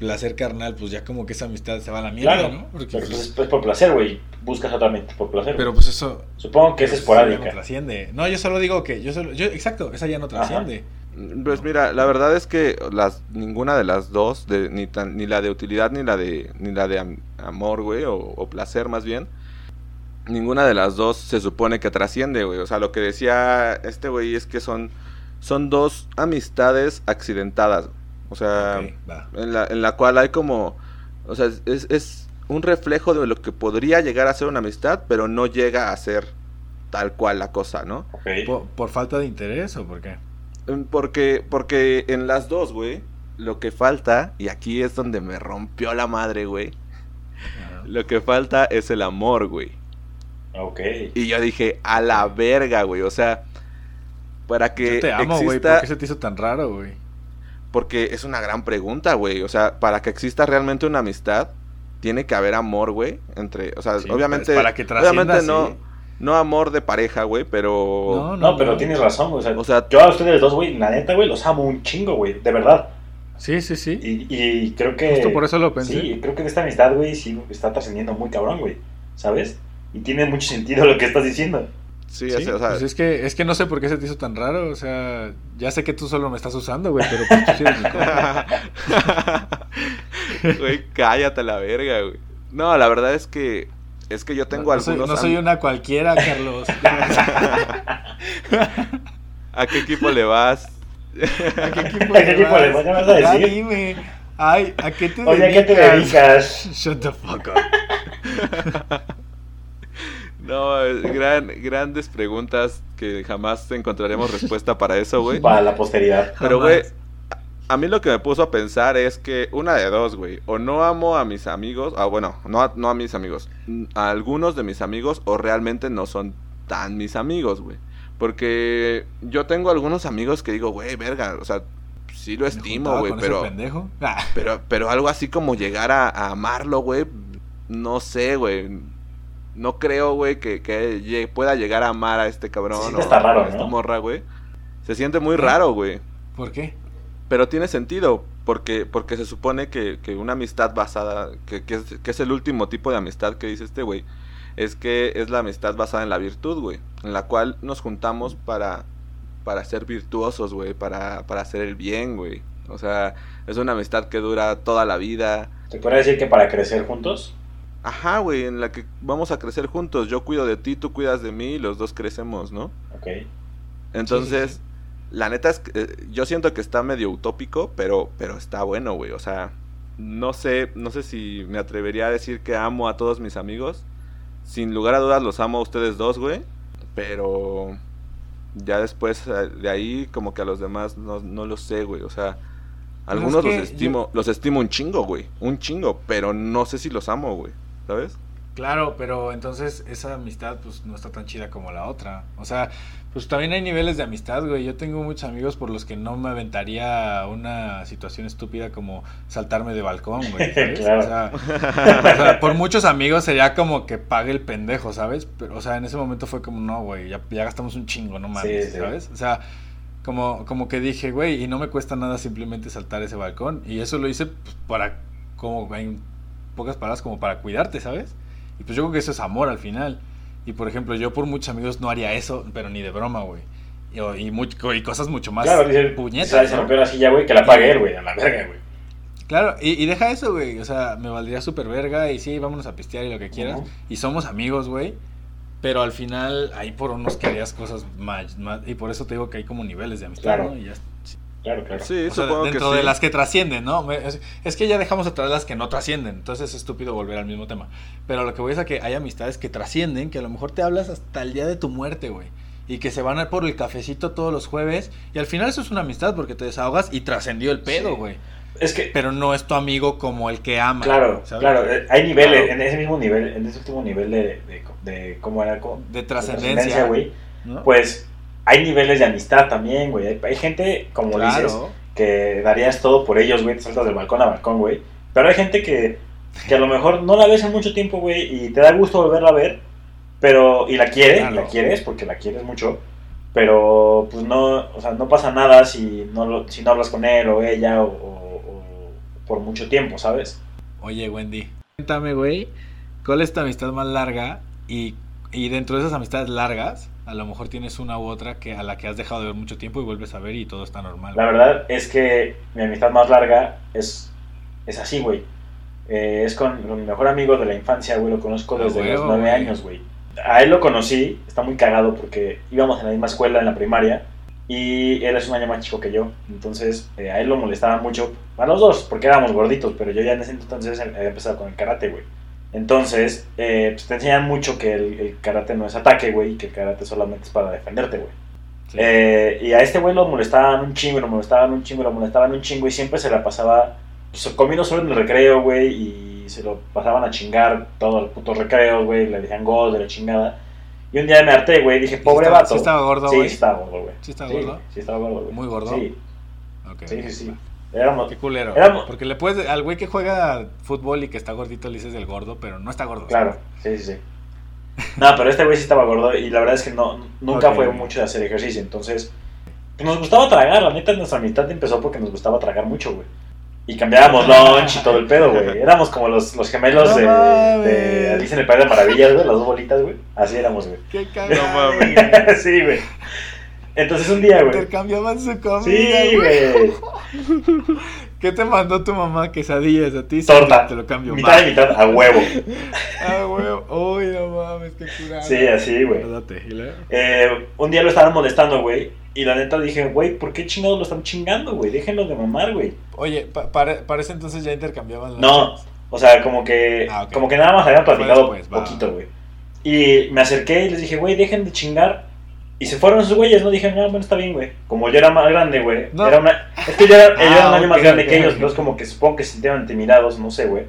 placer carnal, pues ya como que esa amistad se va a la mierda, Claro, ¿no? Porque, Pero pues, pues, es por placer, güey. Buscas otra mente por placer. pero pues eso... Supongo que es ya no esporádica. trasciende. No, yo solo digo que, yo solo, yo, exacto, esa ya no trasciende. Pues mira, la verdad es que las ninguna de las dos, de, ni, tan- ni la de utilidad ni la de ni la de am- amor, güey, o, o placer más bien, ninguna de las dos se supone que trasciende, güey. O sea, lo que decía este güey es que son son dos amistades accidentadas. O sea, en la, en la cual hay como, o sea, es, es un reflejo de lo que podría llegar a ser una amistad, pero no llega a ser tal cual la cosa, ¿no? ¿Por, por falta de interés o por qué? Mm, Porque, porque en las dos, güey, lo que falta, y aquí es donde me rompió la madre, güey, lo que falta es el amor, güey. Ok. Y yo dije, a la verga, güey, o sea, para que Yo te amo, güey, exista, ¿por qué se te hizo tan raro, güey? porque es una gran pregunta, güey, o sea, para que exista realmente una amistad, tiene que haber amor, güey, entre, o sea, Sí, obviamente, para que trascienda, obviamente no, sí. No amor de pareja, güey, pero... No, No, pero tienes razón, güey. O sea, O sea, yo a ustedes dos, güey, la neta, güey, los amo un chingo, güey. De verdad. Sí, sí, sí. Y, y creo que. Justo por eso lo pensé. Sí, creo que esta amistad, güey, sí está trascendiendo muy cabrón, güey. ¿Sabes? Y tiene mucho sentido lo que estás diciendo. sí, Sí, o sea, pues es que, es que no sé por qué se te hizo tan raro, o sea, ya sé que tú solo me estás usando, güey, pero pues tú sí eres mi compa. Güey, cállate la verga, güey. No, la verdad es que es que yo tengo no, no soy, algunos no soy una cualquiera, Carlos. ¿A qué equipo le vas? ¿A qué equipo, ¿A qué equipo le vas? ¿Ya vas a Ya decir? dime. Ay, ¿a qué te Oye, ¿a qué te dedicas? Shut the fuck up. No, gran, grandes preguntas que jamás encontraremos respuesta para eso, güey. Para la posteridad. Pero, Jamás. güey, a mí lo que me puso a pensar es que una de dos, güey. O no amo a mis amigos, ah, bueno, no a, no a mis amigos. mm, A algunos de mis amigos, o realmente no son tan mis amigos, güey. Porque yo tengo algunos amigos que digo, güey, verga, o sea, sí lo ¿Me estimo, güey, pero? Ah, pero, pero algo así como llegar a, a amarlo, güey, no sé, güey. No creo, güey, que, que pueda llegar a amar a este cabrón o hasta raro, a esta ¿no? morra, güey. Se siente muy raro, güey. ¿Por qué? Pero tiene sentido, porque, porque se supone que, que una amistad basada, que, que es, que es el último tipo de amistad que dice este güey, es que es la amistad basada en la virtud, güey, en la cual nos juntamos para, para ser virtuosos, güey, para, para hacer el bien, güey. O sea, es una amistad que dura toda la vida. ¿Te podría decir que para crecer juntos? Ajá, güey, en la que vamos a crecer juntos. Yo cuido de ti, tú cuidas de mí y los dos crecemos, ¿no? Ok. Entonces, Sí, sí, la neta es que eh, yo siento que está medio utópico, pero, pero está bueno, güey. O sea, no sé, no sé si me atrevería a decir que amo a todos mis amigos. Sin lugar a dudas los amo a ustedes dos, güey. Pero ya después eh, de ahí, como que a los demás no, no lo sé, güey. O sea, algunos que los estimo, los estimo un chingo, güey. Un chingo, pero no sé si los amo, güey. ¿Sabes? Claro, pero entonces esa amistad pues no está tan chida como la otra. O sea, pues también hay niveles de amistad, güey. Yo tengo muchos amigos por los que no me aventaría una situación estúpida como saltarme de balcón, güey. ¿sabes? Claro. O, sea, o sea, por muchos amigos sería como que pague el pendejo, ¿sabes? Pero, o sea, en ese momento fue como, no, güey, ya, ya gastamos un chingo, no mames, Sí, sí. ¿sabes? O sea, como, como que dije, güey, y no me cuesta nada simplemente saltar ese balcón. Y eso lo hice pues, para, como, en pocas palabras, como para cuidarte, ¿sabes? Y pues yo creo que eso es amor al final. Y por ejemplo, yo por muchos amigos no haría eso, pero ni de broma, güey. Y, o- y, much- y cosas mucho más Claro, dice, puñetas. se se ¿no? rompió la silla, güey, que la pague él, güey, a la verga, güey. Claro, y, y deja eso, güey. O sea, me valdría súper verga y sí, vámonos a pistear y lo que quieras. Y somos amigos, güey. Pero al final, ahí por unos que harías cosas más, más- Y por eso te digo que hay como niveles de amistad, Claro. ¿no? Y ya, Claro, claro. Sí, o sea, supongo que dentro sí. de las que trascienden, ¿no? Es, es que ya dejamos atrás las que no trascienden. Entonces es estúpido volver al mismo tema. Pero lo que voy es a que hay amistades que trascienden, que a lo mejor te hablas hasta el día de tu muerte, güey. Y que se van a ir por el cafecito todos los jueves. Y al final eso es una amistad porque te desahogas y trascendió el pedo, Sí. güey. Es que, Pero no es tu amigo como el que ama. claro, ¿sabes? claro, eh, hay niveles, Claro. en ese mismo nivel, en ese último nivel de, de, de cómo era, cómo- De de trascendencia. güey, ¿no? pues hay niveles de amistad también, güey. Hay, hay gente, como Claro. dices, que darías todo por ellos, güey, te saltas del balcón a balcón, güey. Pero hay gente que, que a lo mejor no la ves en mucho tiempo, güey, y te da gusto volverla a ver, pero, y la quieres, y la quieres porque la quieres mucho, pero pues no, o sea, no pasa nada si no, si no hablas con él o ella o, o- o por mucho tiempo, ¿sabes? Oye, Wendy, cuéntame, güey, ¿cuál es tu amistad más larga? Y, y dentro de esas amistades largas, a lo mejor tienes una u otra que a la que has dejado de ver mucho tiempo y vuelves a ver y todo está normal. La verdad es que mi amistad más larga es, es así, güey. Eh, es con, con mi mejor amigo de la infancia, güey. Lo conozco Ah, desde los nueve años, güey. A él lo conocí, está muy cagado porque íbamos en la misma escuela en la primaria y él es un año más chico que yo. Entonces eh, a él lo molestaba mucho, a los dos, porque éramos gorditos, pero yo ya en ese entonces había empezado con el karate, güey. Entonces, eh, pues te enseñan mucho que el, el karate no es ataque, güey, y que el karate solamente es para defenderte, güey. Sí. Eh, y a este güey lo molestaban un chingo, lo molestaban un chingo, lo molestaban un chingo y siempre se la pasaba pues, comiendo solo en el recreo, güey, y se lo pasaban a chingar todos los putos recreos, güey, le decían gol de la chingada. Y un día me harté, güey, dije, pobre estaba- vato. sí estaba gordo, Sí, güey? sí estaba gordo, güey. ¿Sí estaba Sí, gordo? Sí, estaba gordo, güey. ¿Muy gordo? Sí, Ok. sí, sí, sí. Éramos, Qué culero. Éramos- Porque le puedes, al güey que juega fútbol y que está gordito le dices del gordo, pero no está gordo. Claro, sí, sí, sí. No, pero este güey sí estaba gordo y la verdad es que no, nunca fue mucho de hacer ejercicio. Entonces, pues nos gustaba tragar. La neta, nuestra amistad empezó porque nos gustaba tragar mucho, güey. Y cambiábamos lunch y todo el pedo, güey. Éramos como los, los gemelos No de, de en el País de Maravillas, güey. Las dos bolitas, güey. Así éramos, güey. Qué cagado. mames. sí, güey. Entonces un día, güey. Intercambiaban su comida, Sí, güey. ¿Qué te mandó tu mamá? Quesadillas a ti. Torta. Te lo cambio. Mitad y mitad a huevo. Ah, güey. Uy, no mames, qué curado. Sí, así, güey. Eh, un día lo estaban molestando, güey. Y la neta dije, güey, ¿por qué chingados lo están chingando, güey? Déjenlo de mamar, güey. Oye, pa- para, para ese entonces ya intercambiaban las No, o sea, como que, Ah, como que nada más habían platicado poquito, güey. Y me acerqué y les dije, güey, dejen de chingar. Y se fueron esos güeyes, ¿no? Dije, no, bueno, está bien, güey. Como yo era más grande, güey. No. Era una... Es que yo era, yo era Ah, un año más ok, grande ok, que ellos, entonces como que supongo que se sintieron intimidados, no sé, güey.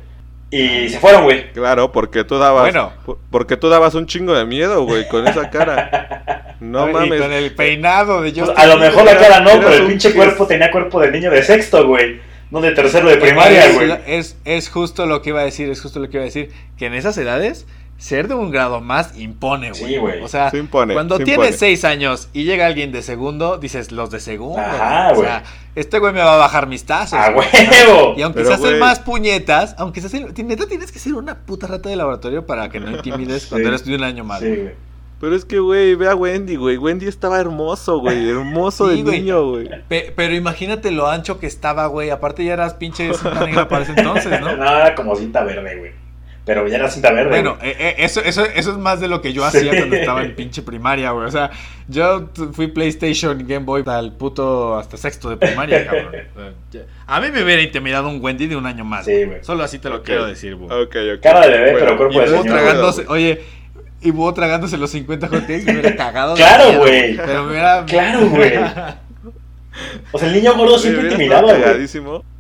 Y se fueron, güey. Claro, porque tú dabas. Bueno. por- Porque tú dabas un chingo de miedo, güey, con esa cara. No Y mames. con el peinado de Pues, Justin a lo mejor la cara no, pero el un pinche pez. cuerpo tenía cuerpo de niño de sexto, güey. No de tercero de primaria, es, güey. es, es justo lo que iba a decir, es justo lo que iba a decir. Que en esas edades, ser de un grado más impone, güey. Sí, güey. O sea, Se impone, cuando se tienes impone. seis años y llega alguien de segundo, dices, los de segundo. Ajá, O sea, güey. este güey me va a bajar mis tazos. ¡A güey. huevo! Y aunque Pero, se hacen güey. más puñetas, aunque se hacen, neta tienes que ser una puta rata de laboratorio para que no intimides cuando eres de un año más. Sí, güey. güey. Pero es que, güey, ve a Wendy, güey. Wendy estaba hermoso, güey. Hermoso Sí, de güey. niño, güey. Pe- pero imagínate lo ancho que estaba, güey. Aparte ya eras pinche cinta negra para ese entonces, ¿no? No, era como cinta verde, güey. Pero ya era cinta verde. Bueno, güey. eh, eh, eso, eso, eso es más de lo que yo hacía Sí. cuando estaba en pinche primaria, güey. O sea, yo fui PlayStation Game Boy hasta el puto, hasta sexto de primaria, cabrón. A mí me hubiera intimidado un Wendy de un año más. Sí, güey. Solo así te lo quiero decir, güey. Ok, ok. Cara de bebé, pero cuerpo y de señor. tragándose, oye, y Búho tragándose los 50 hot cakes me hubiera cagado. Claro, güey. Pero me hubiera. Claro, güey. O sea, el niño gordo siempre intimidaba, güey.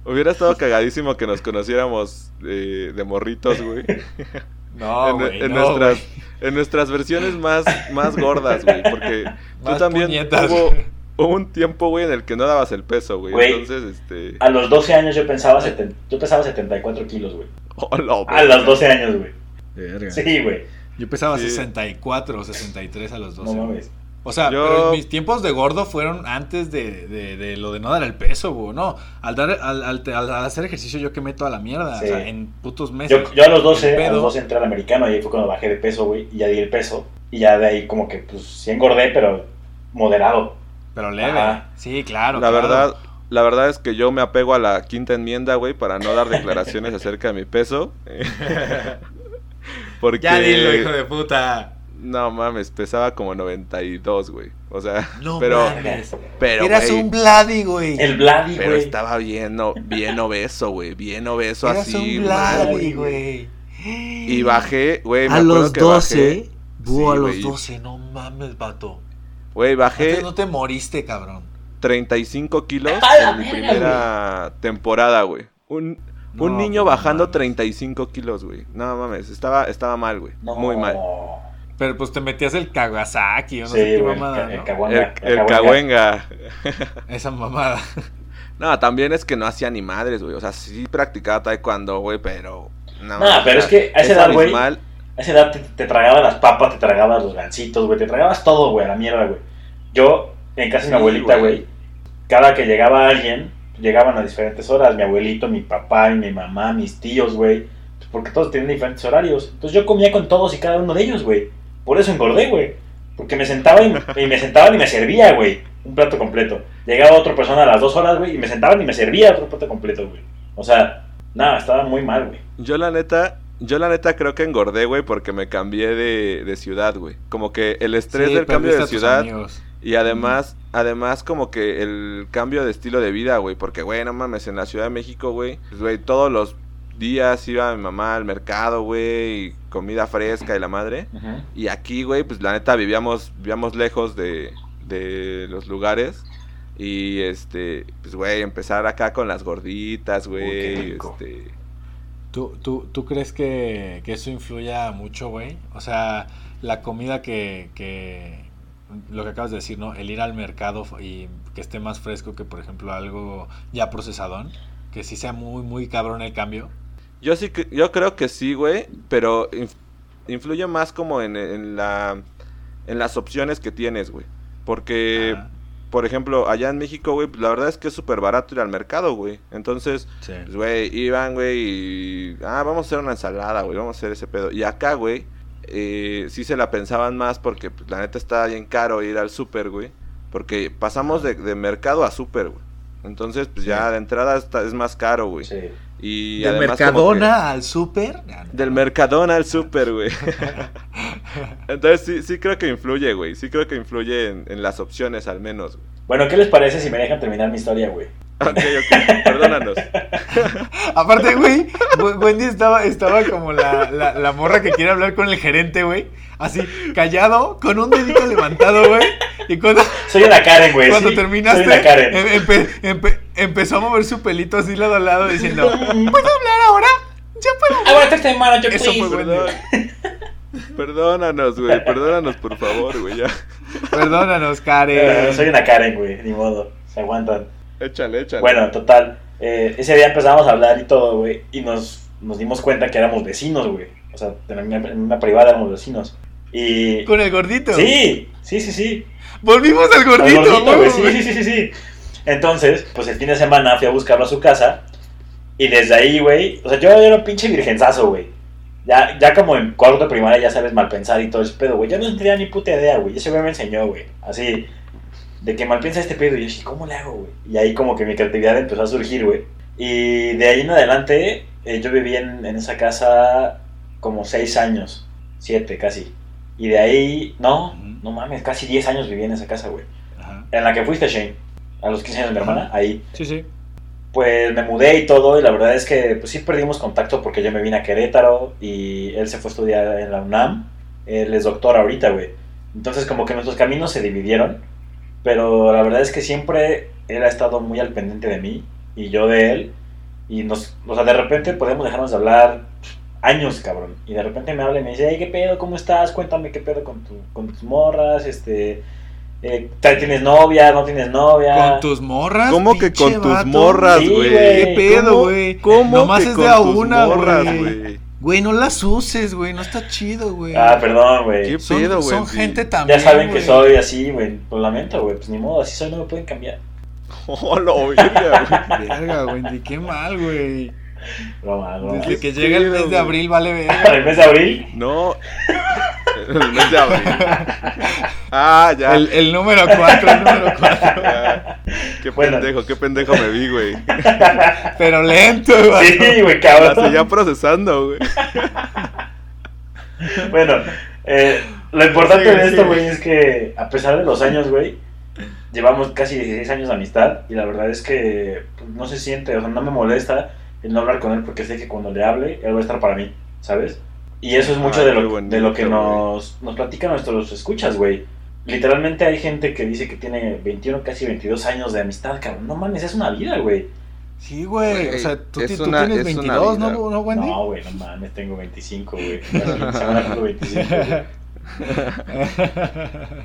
Hubiera estado cagadísimo que nos conociéramos eh, de morritos, güey. No, en, no, nuestras, en nuestras versiones más, más gordas, güey. Porque tú también puñetas. hubo, un tiempo, güey, en el que no dabas el peso, güey. Entonces, este. A los 12 años yo pensaba seten- yo pesaba 74 kilos, güey. hola, A los 12 años, güey. Sí, güey. Yo pesaba Sí. 64 o 63 a los 12. No mames. O sea, Yo- pero mis tiempos de gordo fueron antes de, de, de lo de no dar el peso, güey. No, al, dar, al, al, al hacer ejercicio yo quemé toda la mierda. Sí. O sea, en putos meses. Yo, yo a los 12, El a los 12 entré al americano y ahí fue cuando bajé de peso, güey. Y ya di el peso. Y ya de ahí como que, pues, sí engordé, pero moderado. Pero leve. Ajá. Sí, claro. La claro. verdad, la verdad es que yo me apego a la quinta enmienda, güey, para no dar declaraciones acerca de mi peso. Porque. Ya dilo, hijo de puta. No mames, pesaba como 92, güey. O sea, No pero. mames. Pero, Eras un Vladi, güey. El Vladi, Pero güey. estaba bien, no, bien obeso, güey. Bien obeso Eras así. un Vladi, güey. Y bajé, güey. me A acuerdo los que 12. bajé- Búho, Sí, a los güey. 12. No mames, vato. Güey, bajé Antes no te moriste, cabrón. 35 kilos ¡A la en mi primera temporada, güey. Un, un No, niño no bajando mames. 35 kilos, güey. No mames, estaba, estaba mal, güey. No. Muy mal. Pero pues te metías el Kawasaki o no Sí, sé qué mamada, el ¿no? caguanga, El. Esa mamada. No, también es que no hacía ni madres, güey. O sea, sí practicaba taekwondo, güey, pero... No, Nah, pero es que a esa edad, güey. A esa edad te, te tragabas las papas, te tragabas los gancitos, güey, te tragabas todo, güey, a la mierda, güey. Yo, en casa de mi abuelita, güey. cada que llegaba alguien, llegaban a diferentes horas, mi abuelito, mi papá y mi mamá, mis tíos, güey, porque todos tienen diferentes horarios. Entonces yo comía con todos y cada uno de ellos, güey. Por eso engordé, güey. Porque me sentaba y, y me sentaban y me servía, güey, un plato completo. Llegaba otra persona a las dos horas, güey, y me sentaban y me servía otro plato completo, güey. O sea, nada, estaba muy mal, güey. Yo la neta, yo la neta creo que engordé, güey, porque me cambié de, de ciudad, güey. Como que el estrés Sí, del cambio de ciudad y además, además como que el cambio de estilo de vida, güey, porque güey, no mames, en la Ciudad de México, güey, pues, güey, todos los días iba mi mamá al mercado, güey, y comida fresca y la madre. Y aquí, güey, pues la neta vivíamos, vivíamos lejos de, de los lugares. Y este, pues güey, empezar acá con las gorditas, güey. rico. Este, ¿Tú, tú, ¿Tú crees que, que eso influya mucho, güey? O sea, la comida que, que... Lo que acabas de decir, ¿no? El ir al mercado y que esté más fresco que, por ejemplo, algo ya procesadón. Que sí sea muy, muy cabrón el cambio. Yo sí, que- yo creo que sí, güey, pero inf- influye más como en, en la, en las opciones que tienes, güey. Porque, Ajá. por ejemplo, allá en México, güey, la verdad es que es súper barato ir al mercado, güey. Entonces, Sí. pues, güey, iban, güey, y... Ah, vamos a hacer una ensalada, güey, vamos a hacer ese pedo. Y acá, güey, eh, sí se la pensaban más porque, pues, la neta está bien caro ir al súper, güey. Porque pasamos de, de mercado a súper, güey. Entonces, pues ya de entrada está- es más caro, güey. Sí. Y ¿De además como Mercadona al súper? que- del Mercadona al súper, güey. Entonces sí, sí creo que influye, güey. Sí creo que influye en, en las opciones al menos. güey. Bueno, ¿qué les parece si me dejan terminar mi historia, güey? Ok, ok, perdónanos. Aparte, güey, Wen- Wendy estaba, estaba como la, la, la morra que quiere hablar con el gerente, güey. Así, callado, con un dedito levantado, güey. Y cuando, Soy una Karen, güey. cuando sí, terminaste, Soy una Karen. em- empe- empe- empezó a mover su pelito así lado a lado diciendo, ¿puedo hablar ahora? ¿Ya puedo? Aguanta este manager, Eso please. fue bueno. Perdón. Perdónanos, güey. Perdónanos, por favor, güey. Ya. Perdónanos, Eh, Karen. soy una Karen, güey. Ni modo. Se aguantan. Échale, échale. Bueno, total. eh, ese día empezamos a hablar y todo, güey. Y nos, nos dimos cuenta que éramos vecinos, güey. O sea, en la misma- en una privada éramos vecinos. Y. Con el gordito. Sí, sí, sí, sí. Volvimos al Al gordito, güey. güey. Sí, sí, sí, sí, sí. Entonces, pues el fin de semana fui a buscarlo a su casa. Y desde ahí, güey. O sea, yo era un pinche virgenzazo, güey. Ya, ya como en cuarto de primaria ya sabes mal pensar y todo ese pedo, güey. Yo no tenía ni puta idea, güey. Ese güey me enseñó, güey. Así, de que mal piensa este pedo. Y yo dije, ¿cómo le hago, güey? Y ahí como que mi creatividad empezó a surgir, güey. Y de ahí en adelante, eh, yo viví en, en esa casa como seis años. Siete, casi. Y de ahí, no, no mames, casi 10 años viví en esa casa, güey. En la que fuiste, Shane. A los 15 años de mi hermana, ahí. Sí, sí. Pues me mudé y todo, y la verdad es que pues sí perdimos contacto porque yo me vine a Querétaro y él se fue a estudiar en la UNAM. Él es doctor ahorita, güey. Entonces como que nuestros caminos se dividieron, pero la verdad es que siempre él ha estado muy al pendiente de mí y yo de él. Y nos, o sea, de repente podemos dejarnos de hablar años, cabrón. Y de repente me habla y me dice, hey, ¿qué pedo? ¿Cómo estás? Cuéntame qué pedo con, tu, con tus morras, este... eh, ¿Tienes novia? ¿No tienes novia? ¿Con tus morras? ¿Cómo que con tus morras, Sí, güey? güey. ¿Qué pedo, ¿Cómo- güey? ¿Cómo Nomás que es con de a una, güey. Güey, no las uses, güey. No está chido, güey. Ah, perdón, güey. ¿Qué Son, pedo, güey? son Sí. gente también. Ya saben que güey. soy así, güey. Lo lamento, güey. Pues ni modo, así soy, no me pueden cambiar. Oh, lo verga, güey. Verga, Wendy, qué mal, güey. Broma, broma. Desde que llega el mes de güey? abril, vale verga. el mes de abril, No. El mes de abril. Ah, ya. El, el número 4, el número 4. Ya. Qué Bueno. pendejo, qué pendejo me vi, güey. Pero lento, güey. sí, güey, La cabrón. seguía procesando, güey. Bueno, eh, lo importante Sigue, de esto, sigue. güey, es que a pesar de los años, güey, llevamos casi 16 años de amistad y la verdad es que pues, no se siente, o sea, no me molesta el no hablar con él porque sé que cuando le hable, él va a estar para mí, ¿sabes? Y eso es mucho Ay, de, lo, bonito, de lo que nos, nos platican nuestros escuchas, güey. Literalmente hay gente que dice que tiene 21, casi 22 años de amistad, cabrón. No mames, es una vida, güey. Sí, güey. O sea, tú, Es ti- tú una- tienes es una 22, vida. ¿no, ¿no, Wendy? No, güey, no mames, tengo 25, güey. Semana cumplo 25, güey.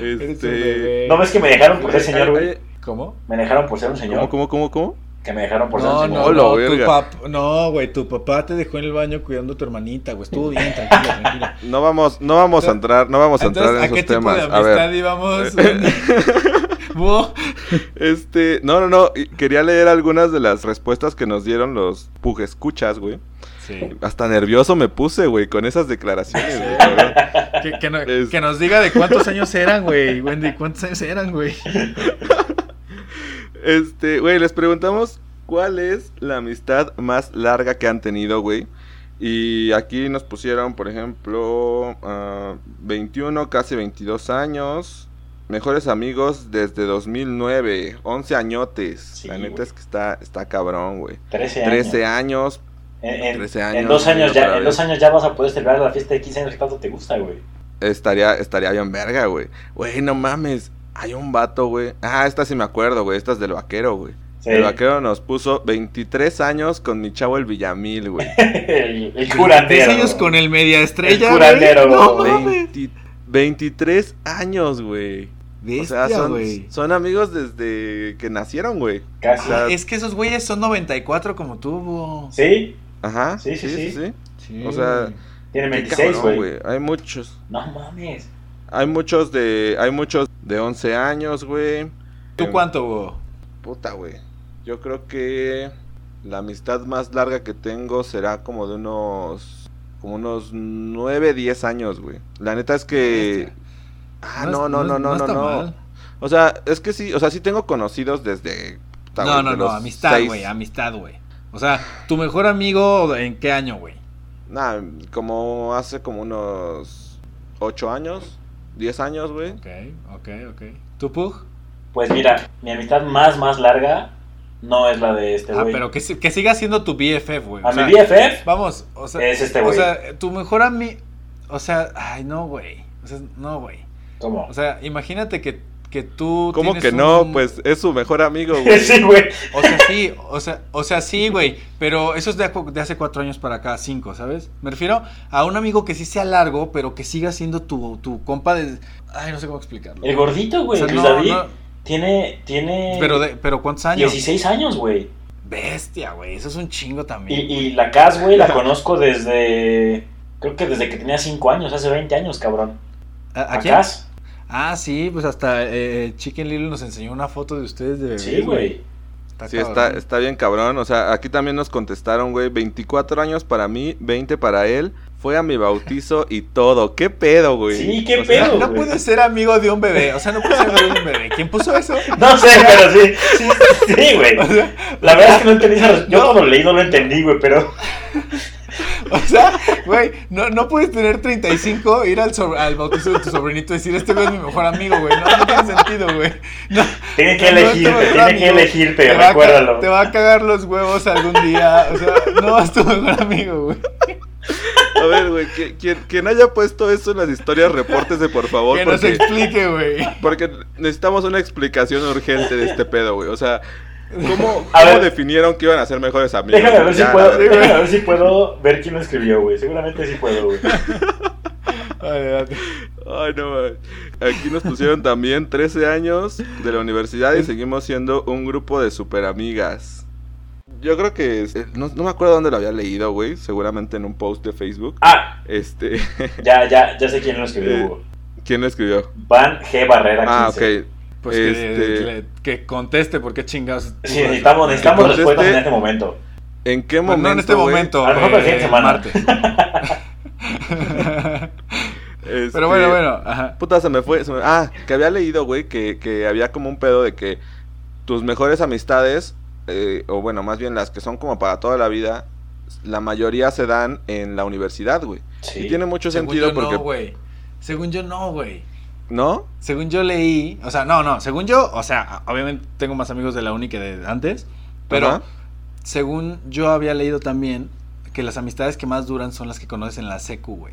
Eres un Este. ¿No ves que me dejaron por ser señor, güey? ¿Cómo? Me dejaron por ser un señor. ¿Cómo, cómo, cómo, cómo? Que me dejaron por No, no. Hola, no, tu verga. pap- no, güey, tu papá te dejó en el baño cuidando a tu hermanita, güey. Estuvo bien, tranquila, tranquila. No vamos, no vamos a entrar, no vamos a entrar Entonces, en ¿a qué esos tipo temas. de A amistad ver, íbamos? Este, no, no, no, quería leer algunas de las respuestas que nos dieron los escuchas, güey. Sí. Hasta nervioso me puse, güey, con esas declaraciones, güey, cabrón. Que, que no- Es- que nos diga de cuántos años eran, güey. Wendy, ¿cuántos años eran, güey? Este, güey, les preguntamos cuál es la amistad más larga que han tenido, güey. Y aquí nos pusieron, por ejemplo, ah, 21, casi 22 años. Mejores amigos desde 2009, 11 añotes. Sí, la neta es que está, está cabrón, güey. 13 años. 13 años, En, en- 13 en años, dos años otra ya, en vez. dos años ya vas a poder celebrar la fiesta de 15 años que tanto te gusta, güey. estaría, estaría bien verga, güey. Güey, no mames. Hay un vato, güey. Ah, esta sí me acuerdo, güey. Esta es del vaquero, güey. Sí. El vaquero nos puso 23 años con mi chavo el Villamil, güey. el, el curandero. 10 años con el media estrella, El curandero. güey. No mames. 20 23 años, güey. O Bestia, sea, son, güey. son amigos desde que nacieron, güey. Casi. O sea, Es que esos güeyes son 94 como tú. ¿Sí? Ajá. Sí, sí, sí. Sí. O sea, Tiene Qué 26, cabrón, güey. Hay muchos. No mames. Hay muchos de. Hay muchos de 11 años, güey. ¿Tú Em, cuánto, búho? Puta, güey. Yo creo que la amistad más larga que tengo será como de unos. Como unos 9, 10 años, güey. La neta es que. Ah, no, no, no, no, no, no. mal. O sea, es que sí, o sea, sí tengo conocidos desde. puta, No, güey, no, no, amistad, seis- güey, amistad, güey. O sea, tu mejor amigo, ¿en qué año, güey? Nah, como hace como unos 8 años, 10 años, güey. Ok, ok, ok. ¿Tu Pug? Pues mira, mi amistad más, más larga no es la de este Ah, güey. pero que, si- que siga siendo tu BFF, güey. A O sea, mi BFF Vamos, o sea, es este o güey. sea, tu mejor amigo, o sea, ay, no, güey. O sea, no, güey. ¿Cómo? O sea, imagínate que, que tú ¿Cómo tienes que no? un- Pues es su mejor amigo, güey. sí, güey. O sea, sí, o sea, o sea, sí, güey, pero eso es de, hace cuatro años para acá, cinco, ¿sabes? Me refiero a un amigo que sí sea largo, pero que siga siendo tu, tu compa de... Ay, no sé cómo explicarlo. El gordito, güey. O sea, Luis no, David no, tiene, tiene pero, de, pero ¿cuántos años? 16 años, güey. Bestia, güey, eso es un chingo Y, también. y la Cas, güey, la conozco desde. Creo que desde que tenía 5 años, hace 20 años, cabrón. ¿A, a ¿A quién? Cas? Ah, sí, pues hasta eh, Chicken Little nos enseñó una foto de ustedes de bebés, Sí, güey. Está Sí, está, está bien cabrón. O sea, aquí también nos contestaron, güey. 24 años para mí, 20 para él. Fue a mi bautizo y todo. ¿Qué pedo, güey? Sí, qué O sea, pedo. No puedes ser amigo de un bebé, o sea, no puedes ser amigo de un bebé. ¿Quién puso eso? No sé, pero sí. Sí, sí, güey. O sea, La verdad es que no entendí Yo No. cuando lo leí no lo entendí, güey, pero. O sea, güey, no, no puedes tener 35, ir al, so- al bautizo de tu sobrinito y decir, este güey es mi mejor amigo, güey. No, no tiene sentido, güey. No, Tiene que no elegirte, tiene que elegirte, Te recuérdalo. te va a cagar los huevos algún día. O sea, no es tu mejor amigo, güey. A ver, güey. Quien, quien haya puesto eso en las historias, repórtese, por favor. Que nos Porque, explique, güey. porque necesitamos una explicación urgente de este pedo, güey. O sea, ¿cómo, cómo ver. definieron que iban a ser mejores amigos? Déjame ver, si la puedo, déjame ver si puedo ver quién lo escribió, güey. Seguramente sí puedo, güey. Ay, no, güey. Aquí nos pusieron también 13 años de la universidad y seguimos siendo un grupo de super amigas. Yo creo que. es- eh, No, no me acuerdo dónde lo había leído, güey. Seguramente en un post de Facebook. Ah, Este. ya, ya, ya sé quién lo escribió, Eh, Hugo. ¿Quién lo escribió? Van G. Barrera 15. Ah, ok. Pues que, Este- le- que conteste, ¿por qué chingados? Sí, necesitamos, necesitamos respuestas en este- este momento. ¿En qué momento? no en este momento. A lo mejor la siguiente eh, semana. martes. Este, Pero bueno, bueno. Ajá. Puta, se me fue. se me- Ah, que había leído, güey, que, que había como un pedo de que tus mejores amistades, eh, o bueno, más bien las que son como para toda la vida, la mayoría se dan en la universidad, güey. Sí. Y tiene mucho Según sentido yo porque. no, güey. Según yo no, güey. ¿No? Según yo leí, o sea, no, no, según yo, o sea, obviamente tengo más amigos de la uni que de antes, pero Ajá. según yo había leído también que las amistades que más duran son las que conoces en la secu, güey.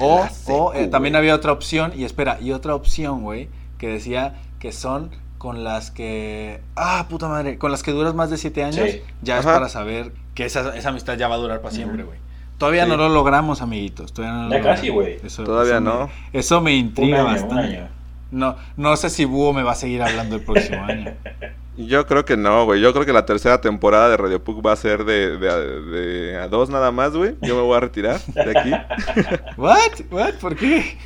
O, secu, o, eh, también había otra opción, y espera, y otra opción, güey, que decía que son con las que, ah, puta madre, con las que duras más de siete años, Sí. ya es para saber que esa, esa amistad ya va a durar para siempre, güey. Todavía Sí. no lo logramos, amiguitos. Todavía no lo Ya logramos. casi, güey. Eso- Todavía eso me- no. eso me Un intriga un bastante. año. No, no sé si Búho me va a seguir hablando el próximo año. Yo creo que no, güey. Yo creo que la tercera temporada de Radio Puck va a ser de, de, de a dos nada más, güey. Yo me voy a retirar de aquí. ¿What? ¿What? ¿Por qué?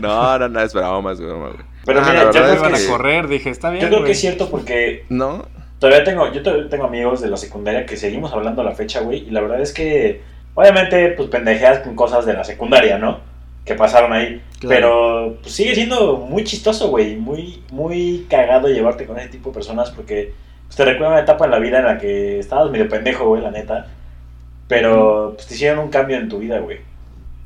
No, no, no, es broma, es broma, güey. Pero Ah, mira, la yo verdad creo que- a correr, dije, está bien. Yo creo que es cierto porque No, todavía tengo, yo todavía tengo amigos de la secundaria que seguimos hablando a la fecha, güey, y la verdad es que, obviamente, pues pendejeas con cosas de la secundaria, ¿no? Que pasaron ahí. Claro. Pero pues, sigue siendo muy chistoso, güey, muy, muy cagado llevarte con ese tipo de personas porque pues, te recuerda una etapa en la vida en la que estabas medio pendejo, güey, la neta. Pero pues, te hicieron un cambio en tu vida, güey.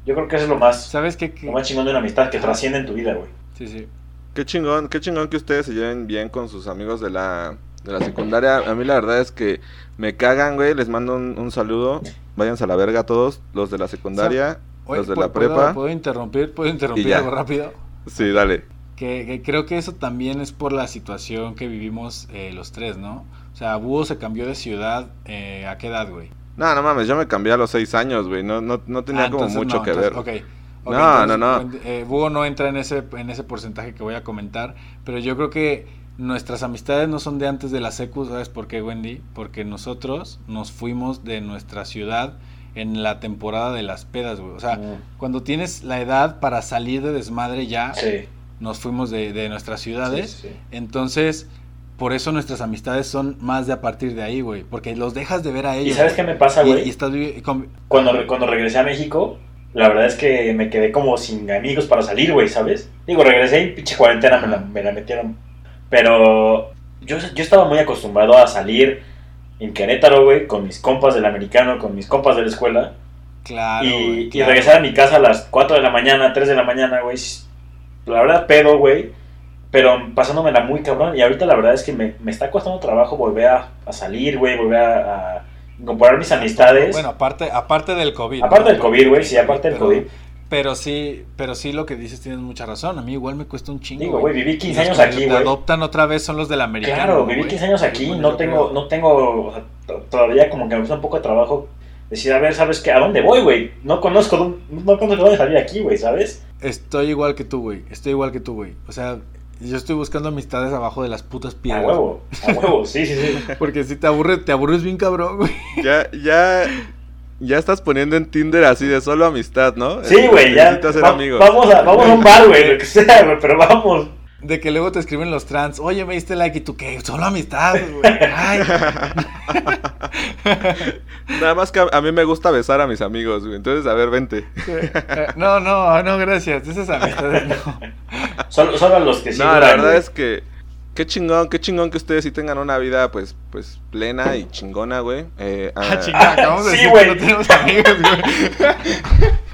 Yo creo que eso es lo más, ¿Sabes qué? qué? lo más chingón de una amistad, que trasciende en tu vida, güey. Sí, sí. qué chingón, qué chingón que ustedes se lleven bien con sus amigos de la, de la secundaria. A mí la verdad es que me cagan, güey. Les mando un, un saludo. Váyanse a la verga todos, los de la secundaria, los de ¿pu- la ¿puedo- prepa. ¿Puedo interrumpir? ¿Puedo interrumpir algo rápido? Sí, dale. Que, que creo que eso también es por la situación que vivimos eh, los tres, ¿no? O sea, Búho se cambió de ciudad, eh, ¿a qué edad, güey? No, no mames, yo me cambié a los seis años, güey. No, no, no tenía Ah, como mucho no, que entonces, ver. ok. Ok, No, entonces, no, no. eh, Búho no entra en ese, en ese porcentaje que voy a comentar, pero yo creo que nuestras amistades no son de antes de la secu, ¿sabes por qué, Wendy? Porque nosotros nos fuimos de nuestra ciudad en la temporada de las pedas, güey. O sea, Mm, cuando tienes la edad para salir de desmadre ya, sí, nos fuimos de, de nuestras ciudades. sí, sí. Entonces, por eso nuestras amistades son más de a partir de ahí, güey. Porque los dejas de ver a ellos. ¿Y sabes qué me pasa, güey? Y, estás vivi- con- cuando, cuando regresé a México, la verdad es que me quedé como sin amigos para salir, güey, ¿sabes? Digo, regresé y pinche cuarentena me la, me la metieron. Pero yo, yo estaba muy acostumbrado a salir en Querétaro, güey, con mis compas del americano, con mis compas de la escuela. Claro. y, y regresar a mi casa a las 4 de la mañana, 3 de la mañana, güey. La verdad, pedo, güey. Pero pasándomela muy cabrón. Y ahorita la verdad es que me, me está costando trabajo volver a, a salir, güey, volver a, a incorporar mis amistades. Bueno, aparte, aparte del COVID. Aparte ¿no? del COVID, güey, sí, aparte del Pero- COVID. Pero sí, pero sí lo que dices tienes mucha razón. A mí igual me cuesta un chingo. Digo, güey, viví 15 Los años aquí, güey. adoptan otra vez son los del americano. Claro, viví güey. 15 años aquí, no tengo, creo. no tengo, o sea, to- todavía como que me cuesta un poco de trabajo decir, a ver, ¿sabes qué? ¿A dónde voy, güey? No conozco, no conozco dónde salir aquí, güey, ¿sabes? Estoy igual que tú, güey. Estoy igual que tú, güey. O sea, yo estoy buscando amistades abajo de las putas A piedras. huevo, a huevo, sí, sí, sí. Porque si te aburres, te aburres bien cabrón, güey. Ya, ya, ya estás poniendo en Tinder así de solo amistad, ¿no? Sí, güey, ya. Necesitas ser va- amigos. Vamos, a, vamos a un bar, güey, lo que sea, güey, pero vamos. De que luego te escriben los trans, oye, me diste like y tú qué, solo amistad, güey. Ay. Nada más que a, a mí me gusta besar a mis amigos, güey. Entonces, a ver, vente. Eh, No, no, no, gracias. Esas amistades no. Solo, solo los que sí. no, la verdad es que qué chingón, qué chingón que ustedes sí tengan una vida, pues, pues, plena y chingona, güey. Eh, Ah, ah, chingada, acabamos de Sí, decir güey. que no tenemos amigos, güey.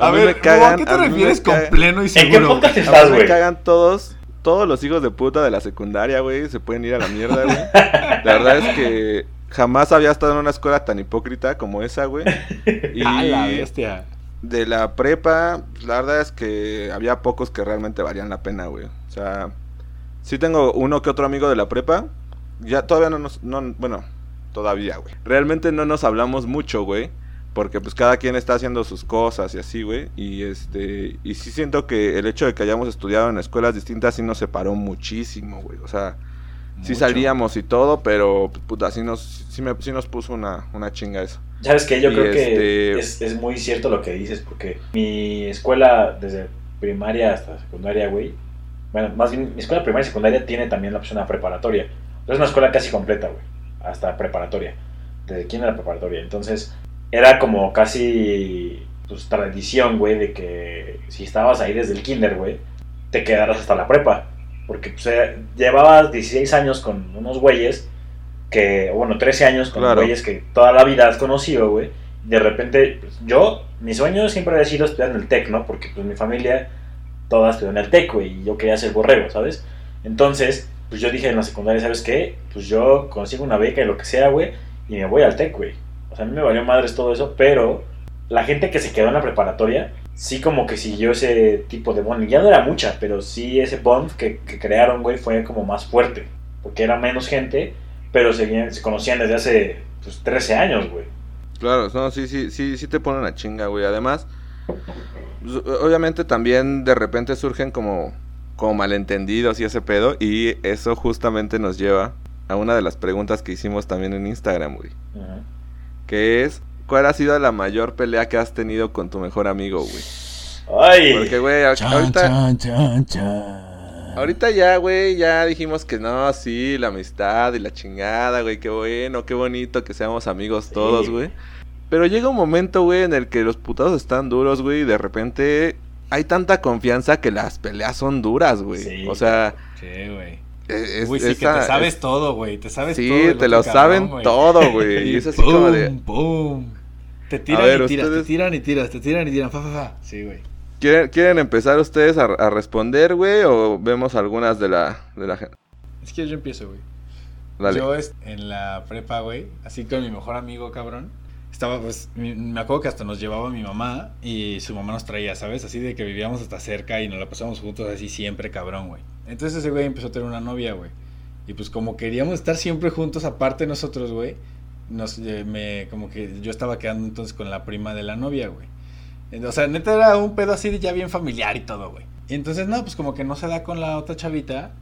A ver, me cagan, ¿cómo, ¿a qué te a mí me refieres con cagan. pleno y ¿En qué seguro? podcast a estás, mí me güey? cagan todos, todos los hijos de puta de la secundaria, güey. Se pueden ir a la mierda, güey. La verdad es que jamás había estado en una escuela tan hipócrita como esa, güey. Y A la bestia. de la prepa, pues, la verdad es que había pocos que realmente valían la pena, güey. O sea, sí tengo uno que otro amigo de la prepa. Ya todavía no nos, no, bueno, todavía, güey. Realmente no nos hablamos mucho, güey. Porque pues cada quien está haciendo sus cosas y así, güey. Y este, y sí siento que el hecho de que hayamos estudiado en escuelas distintas sí nos separó muchísimo, güey. O sea, sí salíamos y todo, pero puta, sí nos, sí me, sí nos puso una, una chinga eso. ¿Sabes qué? Yo Y creo que este- es, es muy cierto lo que dices, porque mi escuela, desde primaria hasta secundaria, güey, bueno, más bien, mi escuela primaria y secundaria tiene también la opción a preparatoria. Es una escuela casi completa, güey, hasta preparatoria, desde quién era preparatoria. Entonces, era como casi, pues, tradición, güey, de que si estabas ahí desde el kinder, güey, te quedaras hasta la prepa. Porque, pues, eh, llevabas 16 años con unos güeyes que, bueno, 13 años con Claro. güeyes que toda la vida has conocido, güey. De repente, pues, yo, mi sueño siempre había sido estudiar en el TEC, ¿no? Porque, pues, mi familia toda estudió en el TEC, güey, y yo quería ser borrego, ¿sabes? Entonces, pues, yo dije en la secundaria, ¿sabes qué? Pues, yo consigo una beca y lo que sea, güey, y me voy al TEC, güey. O sea, a mí me valió madres todo eso, pero la gente que se quedó en la preparatoria, sí como que siguió ese tipo de bond. Ya no era mucha, pero sí ese bond que, que crearon, güey, fue como más fuerte. Porque era menos gente, pero se, conocían desde hace pues, 13 años, güey. Claro, no, sí, sí, sí, sí te ponen a chinga, güey. Además, obviamente también de repente surgen como como malentendidos y ese pedo. Y eso justamente nos lleva a una de las preguntas que hicimos también en Instagram, güey. Que es, ¿cuál ha sido la mayor pelea que has tenido con tu mejor amigo, güey? Ay, Porque, güey, ahorita, chan, chan, chan. ahorita ya, güey, ya dijimos que no, sí, la amistad y la chingada, güey, qué bueno, qué bonito que seamos amigos todos, Sí. güey. Pero llega un momento, güey, en el que los putados están duros, güey, y de repente hay tanta confianza que las peleas son duras, güey. Sí. O sea, Sí, güey. es, Uy, sí, que te sabes es- todo, güey. Te sabes Sí, todo. del te lo cabrón, saben todo, güey. Y es así como de- pum, pum. Te tiran ver, y tiras, ustedes- te tiran y tiras, te tiran y tiran. Fa, fa, fa. Sí, güey. ¿Quieren, quieren empezar ustedes a, a responder, güey? ¿O vemos algunas de la, de la gente? Es que yo empiezo, güey. Yo en la prepa, güey, así con mi mejor amigo, cabrón. Estaba, pues, me acuerdo que hasta nos llevaba mi mamá y su mamá nos traía, ¿sabes? Así de que vivíamos hasta cerca y nos la pasamos juntos así siempre, cabrón, güey. Entonces ese güey empezó a tener una novia, güey. Y pues como queríamos estar siempre juntos, aparte nosotros, güey, nos, eh, me, como que yo estaba quedando entonces con la prima de la novia, güey. O sea, neta era un pedo así de ya bien familiar y todo, güey. Y entonces, no, pues como que no se da con la otra chavita.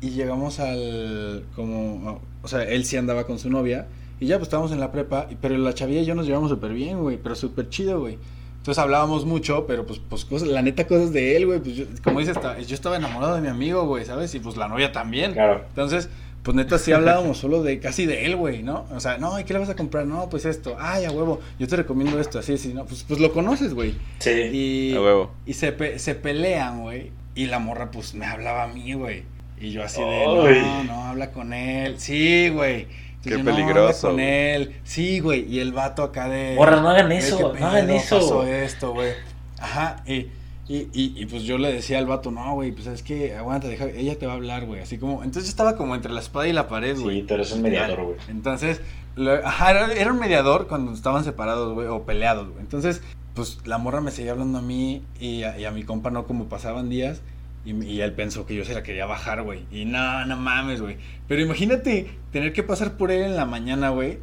Y llegamos al. Como. O sea, él sí andaba con su novia. Y ya, pues estábamos en la prepa. Pero la chavilla y yo nos llevamos súper bien, güey. Pero súper chido, güey. Entonces hablábamos mucho, pero pues, pues cosas, la neta, cosas de él, güey. Pues yo- como dices, yo estaba enamorado de mi amigo, güey, ¿sabes? Y pues la novia también. claro. Entonces, pues neta sí hablábamos solo de casi de él, güey, ¿no? O sea, no, ¿y qué le vas a comprar? No, pues esto. Ay, a huevo, yo te recomiendo esto, así, así, ¿no? Pues, pues lo conoces, güey. Sí. Y, A huevo. y se, pe- se pelean, güey. Y la morra, pues, me hablaba a mí, güey. Y yo así de, Ay. no, no, habla con él. Sí, güey. Entonces Qué yo, "No, peligroso, con él. Sí, güey. Y el vato acá de... Morra, no hagan "Güey, eso, no hagan eso". Pasó esto, güey. Ajá. Y, y, y, y, pues yo le decía al vato, no, güey, pues es que aguanta, deja, ella te va a hablar, güey. Así como, entonces yo estaba como entre la espada y la pared, güey. Sí, tú eres un mediador, güey. Entonces, lo- ajá, era, era un mediador cuando estaban separados, güey, o peleados, güey. Entonces, pues la morra me seguía hablando a mí y a, y a mi compa no, como pasaban días. Y, y él pensó que yo se la quería bajar, güey. Y no, no mames, güey. Pero imagínate tener que pasar por él en la mañana, güey.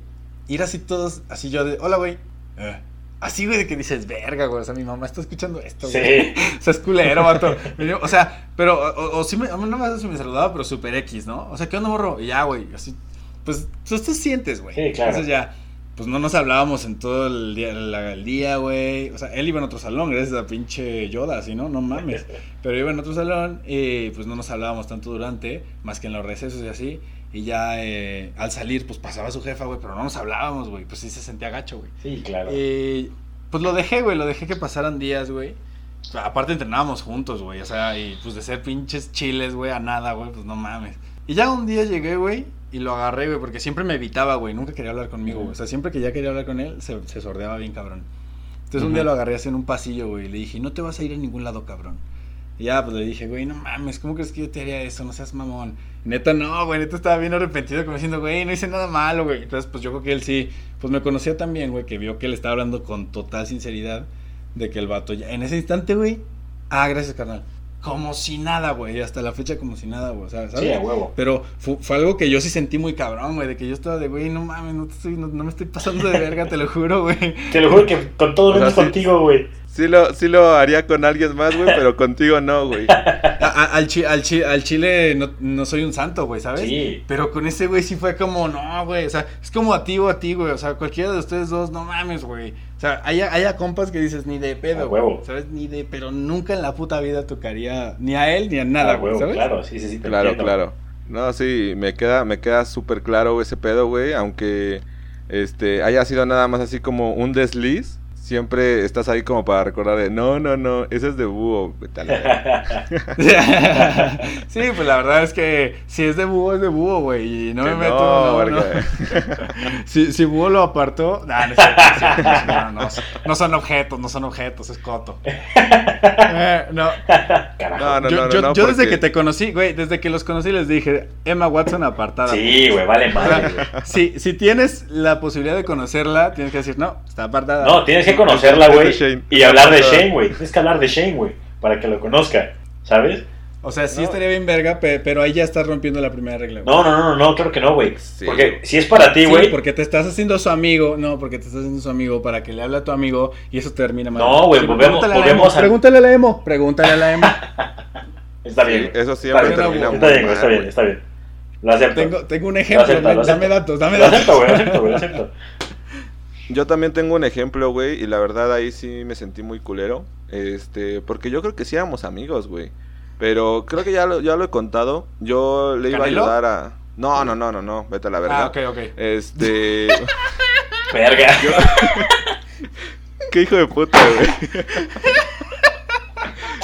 Ir así todos, así yo de, hola, güey. Eh, Así, güey, de que dices, verga, güey. O sea, mi mamá está escuchando esto, güey. Sí. O sea, es culero, vato. O sea, pero, o, o sí me, no me, me saludaba, pero super X, ¿no? O sea, ¿qué onda, morro? Y ya, güey, así, pues, tú, tú sientes, güey. Sí, claro. Entonces ya, pues no nos hablábamos en todo el día, la- el día, güey. O sea, él iba en otro salón, gracias a pinche Yoda, así, ¿no? No mames. Pero iba en otro salón y pues no nos hablábamos tanto durante, más que en los recesos y así. Y ya eh, al salir, pues pasaba su jefa, güey, pero no nos hablábamos, güey. Pues sí se sentía gacho, güey. Sí, claro. Y pues lo dejé, güey, lo dejé que pasaran días, güey. Aparte entrenábamos juntos, güey, o sea, y pues de ser pinches chiles, güey, a nada, güey, pues no mames. Y ya un día llegué, güey, y lo agarré, güey, porque siempre me evitaba, güey, nunca quería hablar conmigo, güey. O sea, siempre que ya quería hablar con él, se, se sordeaba bien, cabrón. Entonces un día lo agarré así en un pasillo, güey, y le dije, no te vas a ir a ningún lado, cabrón. Y ya, pues le dije, güey, no mames, ¿cómo crees que yo te haría eso? No seas mamón. Y neta, no, güey, neta estaba bien arrepentido, como diciendo, güey, no hice nada malo, güey. Entonces, pues yo creo que él sí, pues me conocía también, güey, que vio que él estaba hablando con total sinceridad de que el vato ya, en ese instante, güey, ah, gracias, carnal. Como si nada, güey, hasta la fecha como si nada, güey, ¿sabes? Sí, a huevo. Pero fue, fue algo que yo sí sentí muy cabrón, güey, de que yo estaba de, güey, no mames, no, te estoy, no, no me estoy pasando de verga, te lo juro, güey. Te lo juro que con todo O sea, menos sí. contigo, güey. Sí lo, sí lo haría con alguien más, güey, pero contigo no, güey. Al, chi- al, chi- al chile no, no soy un santo, güey, ¿sabes? Sí. Pero con ese güey sí fue como, no, güey. O sea, es como a ti o a ti, güey. O sea, cualquiera de ustedes dos, no mames, güey. O sea, haya, haya compas que dices ni de A pedo, güey. huevo. ¿Sabes? Ni de, pero nunca en la puta vida tocaría ni a él ni a nada, güey. huevo, ¿Sabes? claro, sí, sí, sí. te Claro, entiendo. claro. No, sí, me queda, me queda súper claro ese pedo, güey, aunque este haya sido nada más así como un desliz. Siempre estás ahí como para recordar de, no, no, no, ese es de búho, vete a la verga". sí, pues la verdad es que si es de búho, es de búho, güey. Y no Que me meto. no, No, no. Si, si búho lo apartó. Nah, no, no no, no, no son objetos, no son objetos, es coto. Eh, no. No, no, yo no, yo- no, yo desde porque- que te conocí, güey, desde que los conocí les dije, Emma Watson apartada. Sí, güey, vale O madre, sea, si, si tienes la posibilidad de conocerla, tienes que decir, no, está apartada. No, tienes que conocerla, güey. Y hablar de Shane, güey. Tienes que hablar de Shane, güey. Para que lo conozca, ¿sabes? O sea, sí No. estaría bien verga, pe- pero ahí ya estás rompiendo la primera regla. güey. No, no, no, no, no, creo que no, güey. Sí. Porque si es para ti, Sí, güey. porque te estás haciendo su amigo. No, porque te estás haciendo su amigo para que le hable a tu amigo y eso termina mal. No, güey, volvemos- pregúntale a la volvemos Emo, al- Pregúntale a la emo. Pregúntale a la emo. Está Sí, bien. eso Está siempre bien, termina está bien, mal, está bien, está bien. Lo acepto. Tengo, tengo un ejemplo, acepto, men, lo acepto. dame datos, dame Lo datos. acepto, güey, lo acepto, güey, lo acepto. Yo también tengo un ejemplo, güey, y la verdad ahí sí me sentí muy culero. Este, porque yo creo que sí éramos amigos, güey. Pero creo que ya lo, ya lo he contado. Yo le iba ¿Canelo? a ayudar a. No, no, no, no, no. Vete a la verga. Ah, ok, ok. Este. Verga. Qué hijo de puta, güey.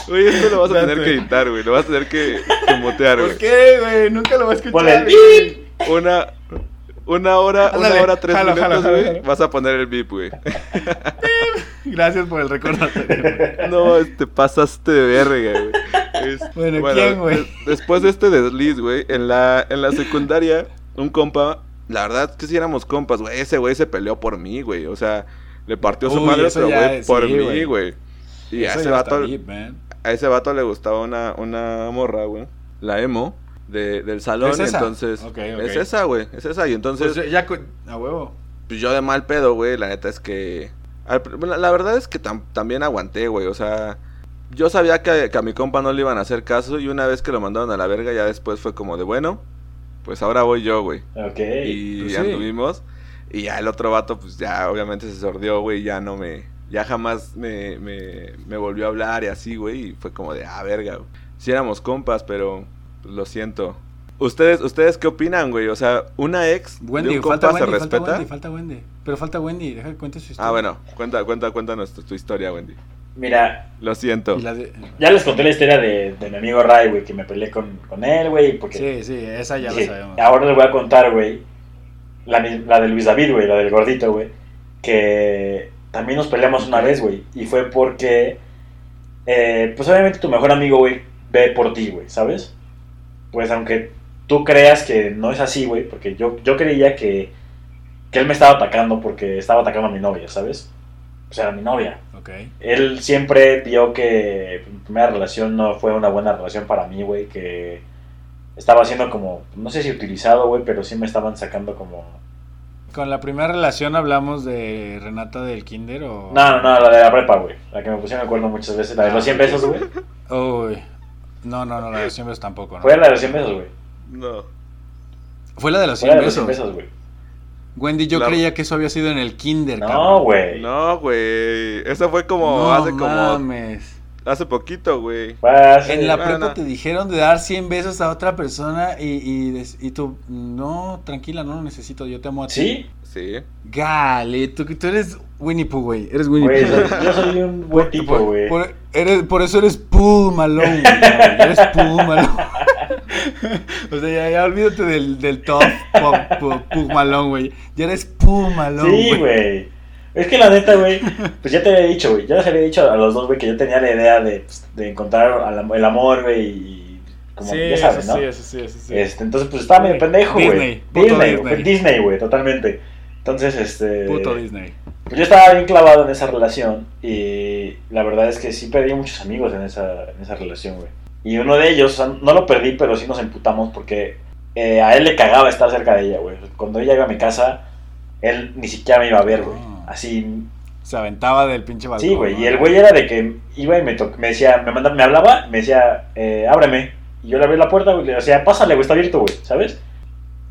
Güey, esto lo vas a tener que editar, güey. Lo vas a tener que, que mutear, güey. ¿Por qué, güey? Nunca lo va a escuchar. El. Una. Una hora, Ándale, una hora, tres jalo, minutos, güey. Vas a poner el beep, güey. Gracias por el recordatorio. güey. No, te pasaste de verga, güey. Bueno, ¿quién, güey? des- después de este desliz, güey, en la, en la secundaria, un compa, la verdad es que sí éramos compas, güey. Ese güey se peleó por mí, güey. O sea, le partió su madre, pero, güey, por sí, mí, güey. Y a ese, vato, deep, a ese vato le gustaba una, una morra, güey. La emo. De, del salón, ¿Es esa? entonces es esa, güey, es esa y entonces Pues ya, a huevo. pues yo de mal pedo, güey, la neta es que... la verdad es que tam- también aguanté, güey, o sea... Yo sabía que, que a mi compa no le iban a hacer caso y una vez que lo mandaron a la verga ya después fue como de, bueno, pues ahora voy yo, güey. Ok. Y pues sí. anduvimos y ya el otro vato pues ya obviamente se sordió, güey, ya no me... Ya jamás me, me, me volvió a hablar y así, güey, y fue como de, ah, verga, güey. Sí éramos compas, pero lo siento. ¿Ustedes, ¿Ustedes qué opinan, güey? O sea, una ex Wendy, de un falta compa se Wendy, falta respeta. Wendy, falta Wendy. Pero falta Wendy, deja que cuente su historia. Ah, bueno, cuenta, cuenta, cuéntanos tu, tu historia, Wendy. Mira, Lo siento. De- ya les conté la historia de, de mi amigo Ray, güey, que me peleé con, con él, güey, porque... Sí, sí, esa ya la sabemos. Ahora les voy a contar, güey, la, la de Luis David, güey, la del gordito, güey, que también nos peleamos una vez, güey, y fue porque, eh, pues obviamente tu mejor amigo, güey, ve por ti, güey, ¿sabes? Pues aunque tú creas que no es así, güey, porque yo, yo creía que, que él me estaba atacando porque estaba atacando a mi novia, ¿sabes? O sea, a mi novia. Ok. Él siempre vio que mi primera relación no fue una buena relación para mí, güey, que estaba siendo como, no sé si utilizado, güey, pero sí me estaban sacando como... Con la primera relación hablamos de Renata del Kinder o... No, no, no, la de la prepa, güey, la que me pusieron de acuerdo muchas veces, la de los 100 pesos, güey. Uy. No, no, no, la de los 100 besos tampoco, ¿no? Fue la de los 100 pesos, güey. No. Fue la de los Fue 100 la de los 100 besos. pesos, güey. Wendy, yo La- creía que eso había sido en el Kinder, No, güey. No, güey. Eso fue como No hace como mames. Hace poquito, güey. Hace- En la no, prepa te dijeron de dar 100 besos a otra persona y, y, y tú, no, tranquila, no lo necesito, yo te amo a ti. ¿Sí? Sí. Gale, tú, tú eres Winnie Pooh, güey. Eres Winnie Pooh. yo soy un buen tipo, por, güey. por- eres- por eso eres Pooh Malone, güey. Eres Pooh Malone. o sea, ya, ya olvídate del, del top Pooh Malone, güey. Ya eres Pooh Malone, Sí, güey. Es que la neta, güey, pues ya te había dicho, güey, ya les había dicho a los dos, güey, que yo tenía la idea de, pues, de encontrar el amor, güey, y como Sí, ya sabes, eso ¿no? sí, eso sí, eso sí. Este, entonces, pues estaba medio pendejo, güey. Disney, puto Disney, Disney. güey, Disney, güey, totalmente. Entonces, este. Puto Disney. Pues yo estaba bien clavado en esa relación y la verdad es que sí perdí muchos amigos en esa, en esa relación, güey. Y uno de ellos, o sea, no lo perdí, pero sí nos emputamos porque eh, a él le cagaba estar cerca de ella, güey. Cuando ella iba a mi casa, él ni siquiera me iba a ver, güey. Así, Se aventaba del pinche balcón. sí, güey. ¿no? Y el güey era de que iba y me, to- me decía, me, manda, me hablaba, me decía, eh, ábreme. Y yo le abrí la puerta, güey, le decía, pásale, güey, está abierto, güey, ¿sabes?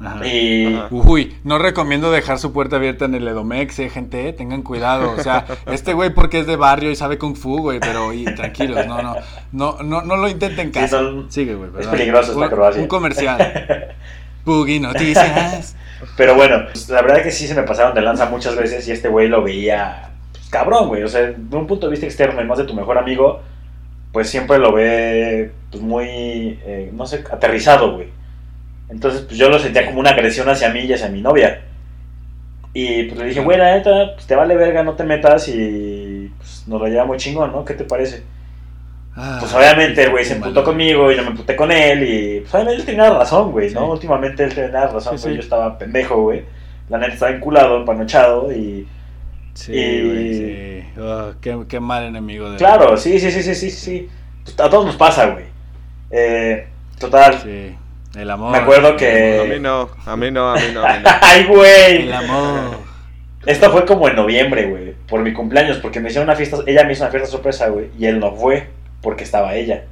Ajá. Y... Ajá. Uy, no recomiendo dejar su puerta abierta en el Edomex, eh, gente, eh, tengan cuidado. O sea, este güey porque es de barrio y sabe Kung Fu, güey, pero y, tranquilos, no, no, no, no, no lo intenten Sí, son- Sigue, güey, perdón. peligroso esta Croacia. Un comercial. Boogie Noticias. Pero bueno, pues, la verdad es que sí se me pasaron de lanza muchas veces y este güey lo veía pues, cabrón, güey. O sea, de un punto de vista externo y más de tu mejor amigo, pues siempre lo ve pues muy, eh, no sé, aterrizado, güey. Entonces, pues yo lo sentía como una agresión hacia mí y hacia mi novia. Y pues le dije, güey, la neta, pues te vale verga, no te metas y pues nos lo lleva muy chingón, ¿no? ¿Qué te parece? Ah, Pues obviamente el güey se emputó conmigo y yo me emputé con él y pues obviamente él tenía razón, güey, ¿no? Sí. Últimamente él tenía razón, Sí, güey, sí. yo estaba pendejo, güey. La neta estaba enculado, empanochado y... Sí, y- güey, sí. Ah, qué, qué mal enemigo de Claro, sí, sí, sí, sí, sí, sí. Pues, a todos nos pasa, güey. Eh, total. Sí, el amor. Me acuerdo que- A mí no, a mí no, a mí no. A mí no. ¡Ay, güey! El amor. Esto fue como en noviembre, güey, por mi cumpleaños, porque me hicieron una fiesta, ella me hizo una fiesta sorpresa, güey, y él no fue, porque estaba ella.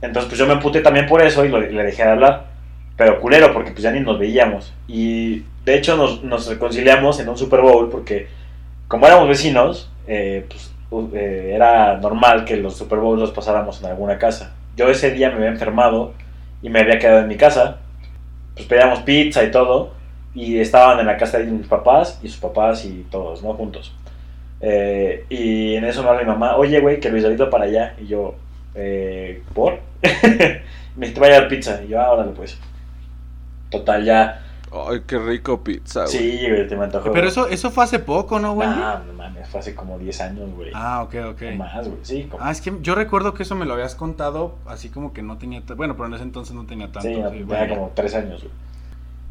Entonces, pues yo me emputé también por eso y le dejé de hablar. Pero culero, porque pues ya ni nos veíamos. Y de hecho nos, reconciliamos en un Super Bowl porque como éramos vecinos, eh, pues eh, era normal que los Super Bowls los pasáramos en alguna casa. Yo ese día me había enfermado y me había quedado en mi casa. Pues pedíamos pizza y todo. Y estaban en la casa de mis papás y sus papás y todos, ¿no? Juntos. Eh, y en eso me habla mi mamá, oye, güey, que Luis David va para allá. Y yo, eh, ¿por? me dice, te va a llevar pizza. Y yo, ah, órale, pues. Total, ya. Ay, qué rico pizza, güey. Sí, güey, te me antojó. Pero eso, eso fue hace poco, ¿no, güey? Ah, no mames, fue hace como 10 años, güey. Ah, ok, ok. O más, güey. Sí, como... Ah, es que yo recuerdo que eso me lo habías contado, así como que no tenía... Bueno, pero en ese entonces no tenía tanto. sí, sí, bueno, como 3 años, güey.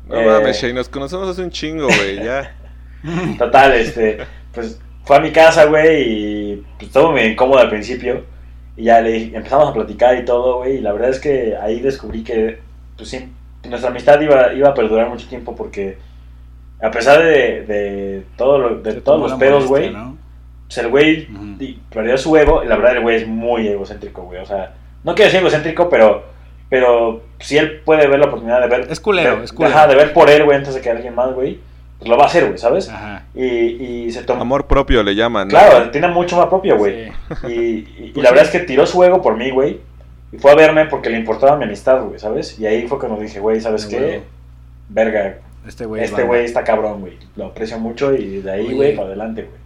No Eh, mames, Shane, nos conocemos hace un chingo, güey, ya. Total, este, pues fue a mi casa, güey, y pues estuvo muy incómodo al principio. Y ya le empezamos a platicar y todo, güey, y la verdad es que ahí descubrí que, pues sí, nuestra amistad iba, iba a perdurar mucho tiempo porque, a pesar de, de, todo lo- de Se todos los pedos, güey, ¿no? pues el güey Ujú. y perdió su ego, y la verdad el güey es muy egocéntrico, güey, o sea, no quiero decir egocéntrico, pero, pero si él puede ver la oportunidad de ver... Es culero, de- es culero. ajá, de ver por él, güey, antes de que alguien más, güey, pues lo va a hacer, güey, ¿sabes? Ajá. Y, y se tomó... Amor propio le llaman, ¿no? Claro, tiene mucho más propio, güey. Sí. Y, y- y Pues la sí. verdad es que tiró su ego por mí, güey. Y fue a verme porque le importaba mi amistad, güey, ¿sabes? Y ahí fue cuando dije, güey, ¿sabes Ah, qué? Verga, Este güey. este güey está cabrón, güey. Lo aprecio mucho y de ahí, güey, para adelante, güey.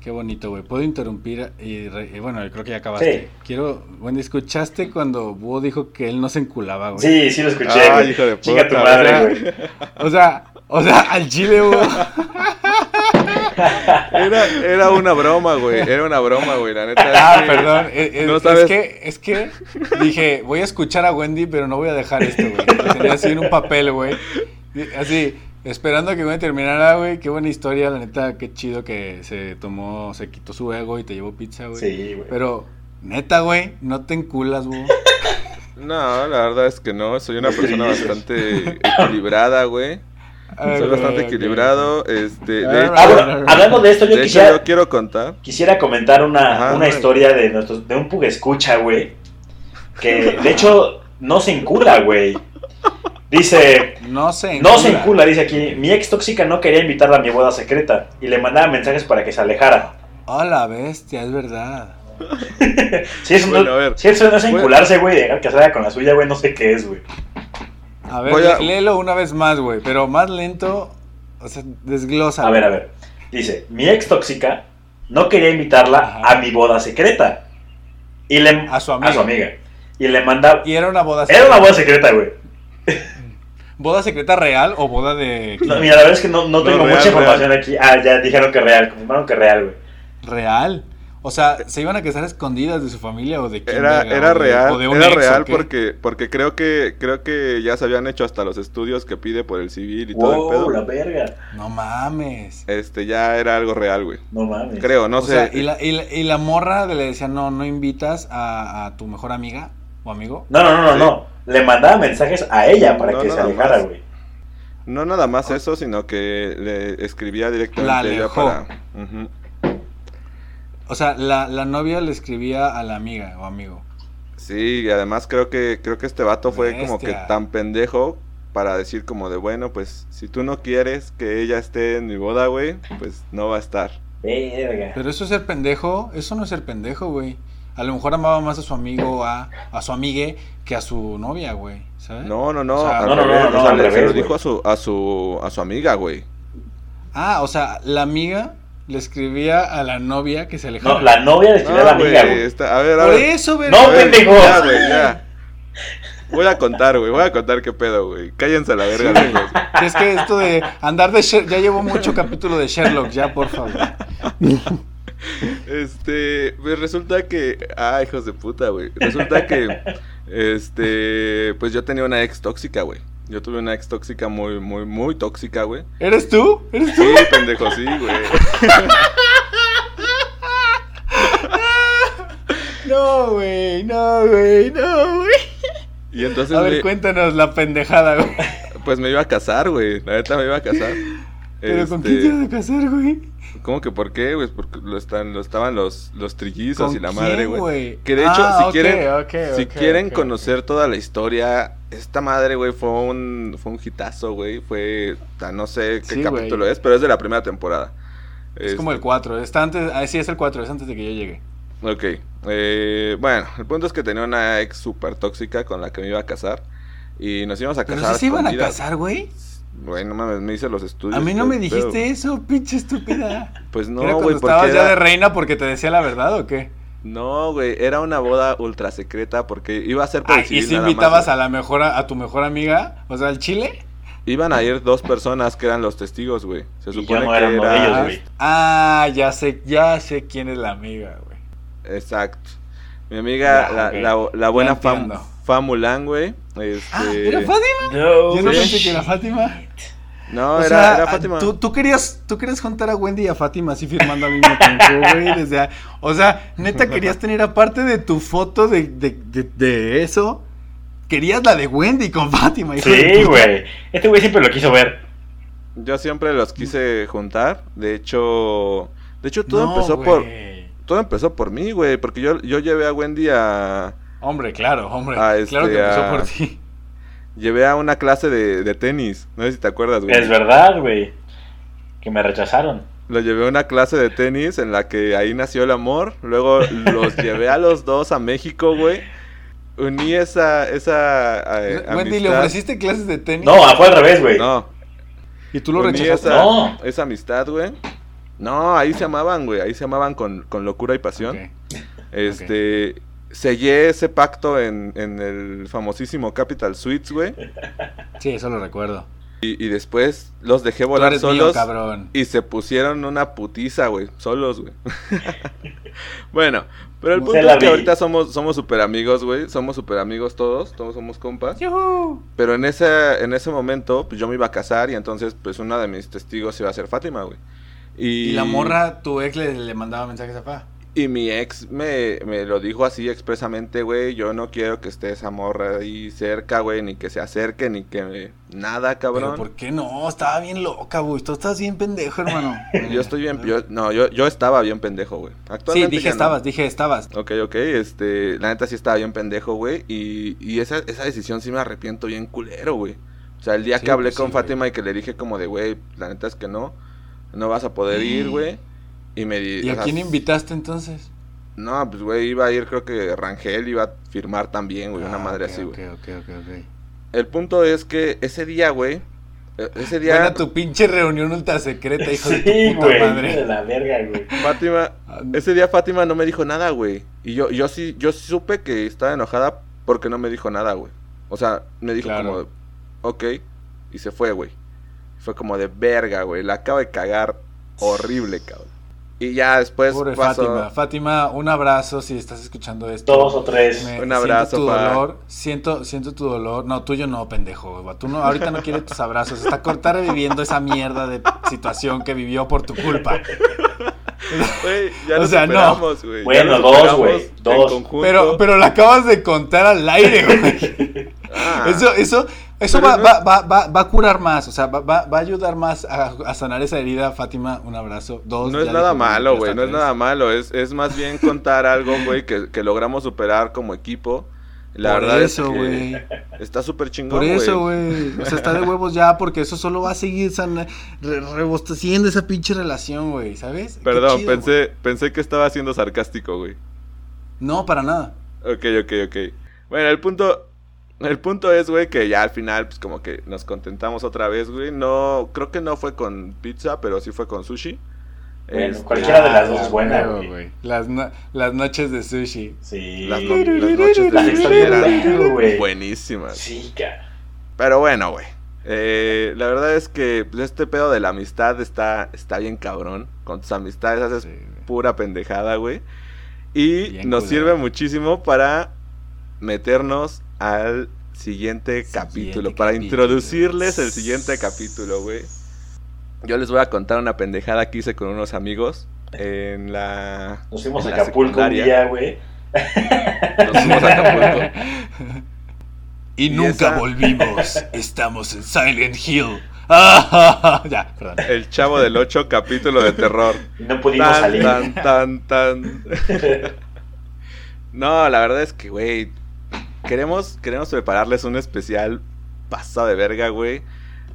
Qué bonito, güey. ¿Puedo interrumpir? Y, re- y bueno, creo que ya acabaste. Sí. Quiero... Wendy, ¿escuchaste cuando Búho dijo que él no se enculaba, güey? Sí, sí lo escuché, Ay, güey. Chinga tu madre, güey. O sea, o sea, al chile, Búho. Era, era una broma, güey, era una broma, güey, la neta. Ah, sí. perdón. Es, es- No es sabes- que, es que dije, voy a escuchar a Wendy, pero no voy a dejar esto, güey. Lo tenía así en un papel, güey. Así, esperando a que Wendy terminara, güey. Qué buena historia, la neta, qué chido que se tomó, se quitó su ego y te llevó pizza, güey. Sí, güey. Pero, neta, güey, no te enculas, güey. No, la verdad es que no, soy una persona bastante equilibrada, güey. Soy bastante equilibrado, este, de Ah, hecho, Ah, bueno, hablando de esto, yo de hecho, quisiera, yo quiero contar. quisiera comentar una, Ajá, una historia de, nuestros, de un pug escucha, güey. Que de hecho no se encula, güey. Dice, No se No se encula, dice aquí. Mi ex tóxica no quería invitarla a mi boda secreta y le mandaba mensajes para que se alejara. Oh, la bestia, es verdad. Si eso, Bueno, no, a ver. si eso no es Bueno. encularse, güey, dejar que se haga con la suya, güey, no sé qué es, güey. A ver, Voy a- lé- léelo una vez más, güey. Pero más lento, o sea, desglosa. A ver, a ver. Dice, mi ex tóxica no quería invitarla Ajá. a mi boda secreta. Y le, A su amiga. A su amiga. Y le mandaba... Y era una boda Era una boda secreta, güey. ¿Boda secreta real o boda de... No, mira, la verdad es que no, no No, tengo real, mucha información aquí. Ah, ya dijeron que real. Confirmaron que real, güey. ¿Real? O sea, ¿se iban a casar escondidas de su familia o de quién? Era, era ¿O de- real, o de un era ex, real porque, porque creo que, creo que ya se habían hecho hasta los estudios que pide por el civil y todo el Wow, pedo. la verga. No mames. Este, ya era algo real, güey. No mames. Creo, no o sé. sea, y la, y, la, y la morra le decía, no, no invitas a, a tu mejor amiga o amigo. No, no, no, no, Sí. no. Le mandaba mensajes a ella para No, que se alejara, más. güey. No nada más eso, sino que le escribía directamente La a ella para... O sea, la, la novia le escribía a la amiga o amigo. Sí, y además creo que creo que este vato fue como que tan pendejo para decir como de bueno, pues si tú no quieres que ella esté en mi boda, güey, pues no va a estar. Verga. Pero eso es ser pendejo, eso no es ser pendejo, güey. A lo mejor amaba más a su amigo, a, a su amigue, que a su novia, güey. ¿Sabes? No, no, no, O sea, al no, no, no, no, o sea, al le- se lo dijo a su a su a su amiga, güey. Ah, o sea, la amiga le escribía a la novia que se alejara. No, la novia le escribió a la No, amiga, güey, güey. está- a ver, a Por ver. eso, güey. No, pendejo. Ya, güey, ya. Voy a contar, güey, voy a contar qué pedo, güey. Cállense a la verga. Si es que esto de andar de Sher- ya llevo mucho capítulo de Sherlock, ya, por favor. Este, pues resulta que, ah, hijos de puta, güey. Resulta que, este, pues yo tenía una ex tóxica, güey. Yo tuve una ex tóxica muy, muy, muy tóxica, güey. ¿Eres tú? ¿Eres tú? Sí, pendejo, sí, güey. No, güey, no, güey, no, güey. Y entonces, A ver, cuéntanos la pendejada, güey. pues me iba a casar, güey. La neta me iba a casar. Pero ¿con Este, quién te vas a casar, güey? ¿Cómo que por qué, güey? Porque lo, están, lo estaban los, los trillizos ¿Con y la quién, madre, güey. Que de hecho, Ah, si quieren, si quieren conocer toda la historia, esta madre, güey, fue un, fue un hitazo, güey. Fue, no sé qué Sí, capítulo es, pero es de la primera temporada. Es como el 4, está antes, ah, sí, es el 4, es antes de que yo llegue. Ok. eh, bueno, el punto es que tenía una ex súper tóxica con la que me iba a casar. Y nos íbamos a Pero casar. si se iban a casar, güey. Güey, no mames, me hice los estudios. A mí no me dijiste pedo. eso, pinche estúpida. Pues no, ¿Era güey, estabas ya de reina porque te decía la verdad o qué? No, güey, era una boda ultra secreta porque iba a ser por Ay, el ¿Y civil si nada más, invitabas a la mejor, a tu mejor amiga? O sea, al chile. Iban a ir dos personas que eran los testigos, güey. Se Y supone yo no que era uno de era... ellos, güey. Ah, ya sé, ya sé quién es la amiga, güey. Exacto. Mi amiga, Ya, la, la, la buena Fam. Famulan, güey. Este... Ah, ¿era Fátima? No, Yo no pensé que era Fátima. No, o era, sea, era Fátima. ¿tú, tú querías, tú querías juntar a Wendy y a Fátima así firmando al mismo tiempo, güey. Desde a- o sea, neta querías tener aparte de tu foto de, de, de, de eso, querías la de Wendy con Fátima. hijo Sí, güey. Este güey siempre lo quiso ver. Yo siempre los quise juntar. De hecho, de hecho todo No, empezó por todo empezó por mí, güey, porque yo yo llevé a Wendy a Hombre, claro, hombre. Ah, claro que este, empezó ah, por ti. Llevé a una clase de, de tenis. No sé si te acuerdas, güey. Es verdad, güey. Que me rechazaron. Lo llevé a una clase de tenis en la que ahí nació el amor. Luego los llevé a los dos a México, güey. Uní esa esa eh, Wendy, ¿le ofreciste clases de tenis? No, fue al revés, güey. No, ¿Y tú lo uní rechazaste? esa, No. esa amistad, güey. No, ahí se amaban, güey. Ahí se amaban con, con locura y pasión. Este. Sellé ese pacto en, en el famosísimo Capital Suites, güey. Sí, eso lo recuerdo. Y, y después los dejé volar mío, solos. cabrón. y se pusieron una putiza, güey. Solos, güey. bueno, pero el punto es que ahorita somos, somos super amigos, güey. Somos super amigos todos. Todos somos compas. Pero en ese, en ese momento, pues yo me iba a casar y entonces, pues una de mis testigos iba a ser Fátima, güey. Y, Y la morra, tu ex le, le mandaba mensajes a Pa. Y mi ex me, me lo dijo así expresamente, güey. Yo no quiero que esté esa morra ahí cerca, güey. Ni que se acerque, ni que me- nada, Pero cabrón. ¿por qué no? Estaba bien loca, güey. Tú estás bien pendejo, hermano. Yo estoy bien. Yo, no, yo, yo estaba bien pendejo, güey. Sí, Actualmente dije ya no. estabas, dije estabas. Ok, ok, este, la neta sí estaba bien pendejo, güey, y, y esa, esa decisión sí me arrepiento bien culero, güey. O sea, el día Sí, que hablé pues con sí, güey. Fátima y que le dije como de, güey, la neta es que no, no vas a poder ir, güey. Y me di- ¿Y o a sea, quién invitaste entonces? No, pues, güey, iba a ir, creo que Rangel iba a firmar también, güey, una Ah, madre así, güey. Ok, ok, ok, ok. El punto es que ese día, güey, eh, ese día, Buena tu pinche reunión ultra secreta, hijo de Sí, tu puta güey. De madre. la verga, güey. Fátima, ese día Fátima no me dijo nada, güey. Y yo, yo sí, yo sí supe que estaba enojada porque no me dijo nada, güey. O sea, me dijo Claro. como, ok, y se fue, güey. Fue como de verga, güey. La acabo de cagar horrible, cabrón. Y ya después Pobre pasó. Fátima. Fátima, un abrazo si estás escuchando esto. Dos o tres. Me- Un abrazo, siento tu pa. dolor, siento, siento tu dolor. No, tuyo no, pendejo. Tú no, ahorita no quiere tus abrazos. Está corta reviviendo esa mierda de situación que vivió por tu culpa. Güey, ya O sea, no. Bueno, dos, güey, dos. Pero, pero la acabas de contar al aire, güey. Ah, Eso, eso, eso va, no va, va, va, va a curar más, o sea, va, va, va a ayudar más a, a sanar esa herida. Fátima, un abrazo. Dos. No es nada malo, güey, no es nada malo, es, es más bien contar algo, güey, que, que logramos superar como equipo. La Por verdad eso, es que güey. está súper chingón, Por eso, güey. O sea, está de huevos ya, porque eso solo va a seguir sana- re- rebosteciendo esa pinche relación, güey, ¿sabes? Perdón, chido, pensé, pensé que estaba siendo sarcástico, güey. No, para nada. Ok, ok, ok. Bueno, el punto, el punto es, güey, que ya al final, pues como que nos contentamos otra vez, güey. No, creo que no fue con pizza, pero sí fue con sushi. Bueno, Este, cualquiera de las dos Ah, es buena, huevo, güey. Las, no- las noches de sushi. Sí. Las, no- las noches de sushi eran buenísimas. Sí, cara. Pero bueno, güey. Eh, la verdad es que pues, este pedo de la amistad está, está bien cabrón. Con tus amistades haces Sí, pura pendejada, güey. Y Bien nos culero. sirve muchísimo para meternos al siguiente, Siguiente capítulo. Para capítulo. introducirles el siguiente capítulo, güey. Yo les voy a contar una pendejada que hice con unos amigos en la. Nos fuimos a Acapulco un día, güey. Nos fuimos a Acapulco. Y, Y nunca esa- volvimos. Estamos en Silent Hill. Ya, perdón. El Chavo del 8 capítulo de terror. No pudimos Tan, salir. tan, tan, tan. No, la verdad es que, güey, queremos, queremos prepararles un especial pasado de verga, güey.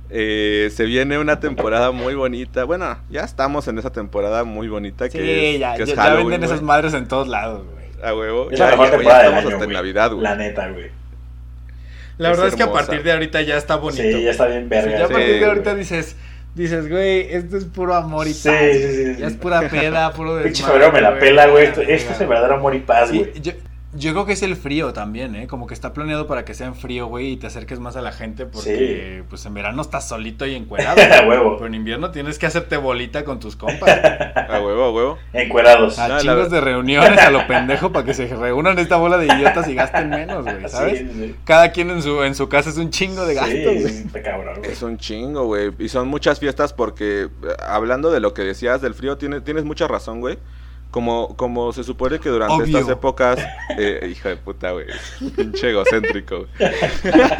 Eh, se viene una temporada muy bonita. Bueno, ya estamos en esa temporada muy bonita que Sí, es, ya, que es ya, ya venden esas madres en todos lados, güey. A huevo. Es Ya, la mejor ya, temporada ya del estamos año, hasta en güey. Navidad, güey. La neta, güey. La Es verdad es que a partir de ahorita ya está bonito. Sí, ya está bien Sí, verga. ya a Sí, partir de güey. ahorita dices, dices, güey, esto es puro amor y paz. sí, sí, sí. Ya es pura peda, puro Pinche desmadre, febrero me la pela, güey. Esto, esto es el verdadero amor y paz, güey. yo, yo creo que es el frío también, ¿eh? Como que está planeado para que sea en frío, güey, y te acerques más a la gente porque, pues, en verano estás solito y encuerado. A huevo. Pero en invierno tienes que hacerte bolita con tus compas. A huevo, a huevo. Encuerados. A No, chingos de reuniones a lo pendejo para que se reúnan esta bola de idiotas y gasten menos, güey, ¿sabes? Sí, sí, Cada quien en su, en su casa es un chingo de gasto, sí, güey. cabrón, güey. Es un chingo, güey. Y son muchas fiestas porque, eh, hablando de lo que decías del frío, tiene- tienes mucha razón, güey. Como, como se supone que durante Obvio. estas épocas... Eh, hijo de puta, güey. Pinche egocéntrico.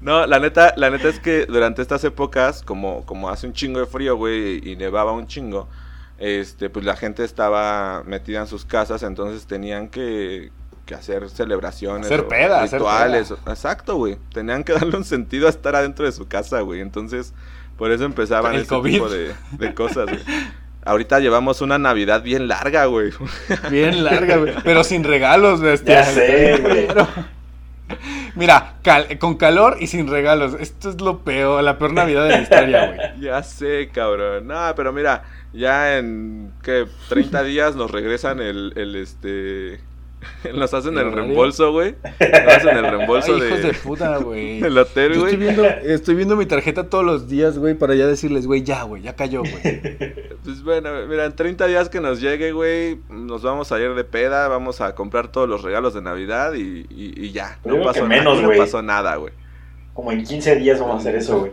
No, la neta, la neta es que durante estas épocas, como, como hace un chingo de frío, güey, y nevaba un chingo, este, pues la gente estaba metida en sus casas, entonces tenían que, que hacer celebraciones, Hacer peda, hacer rituales, peda. o- exacto, güey. Tenían que darle un sentido a estar adentro de su casa, güey. Entonces, por eso empezaban El ese COVID. tipo de, de cosas, güey. Ahorita llevamos una Navidad bien larga, güey. Bien larga, güey. Pero sin regalos, bestia. Ya sé, güey. Pero- Mira, cal- con calor y sin regalos. Esto es lo peor, la peor Navidad de la historia, güey. Ya sé, cabrón. No, pero mira, ya en que 30 días nos regresan el, el este nos hacen ¿El el reembolso, güey. Nos hacen el reembolso Ay, hijos de de, puta, güey. del hotel, estoy güey. viendo, estoy viendo mi tarjeta todos los días, güey, para ya decirles, güey, ya, güey, ya cayó, güey. Pues bueno, mira, en 30 días que nos llegue, güey, nos vamos a ir de peda, vamos a comprar todos los regalos de Navidad y, y- y ya. No pasó, nada, no güey. pasó nada, güey. Como en 15 días vamos a hacer eso, güey.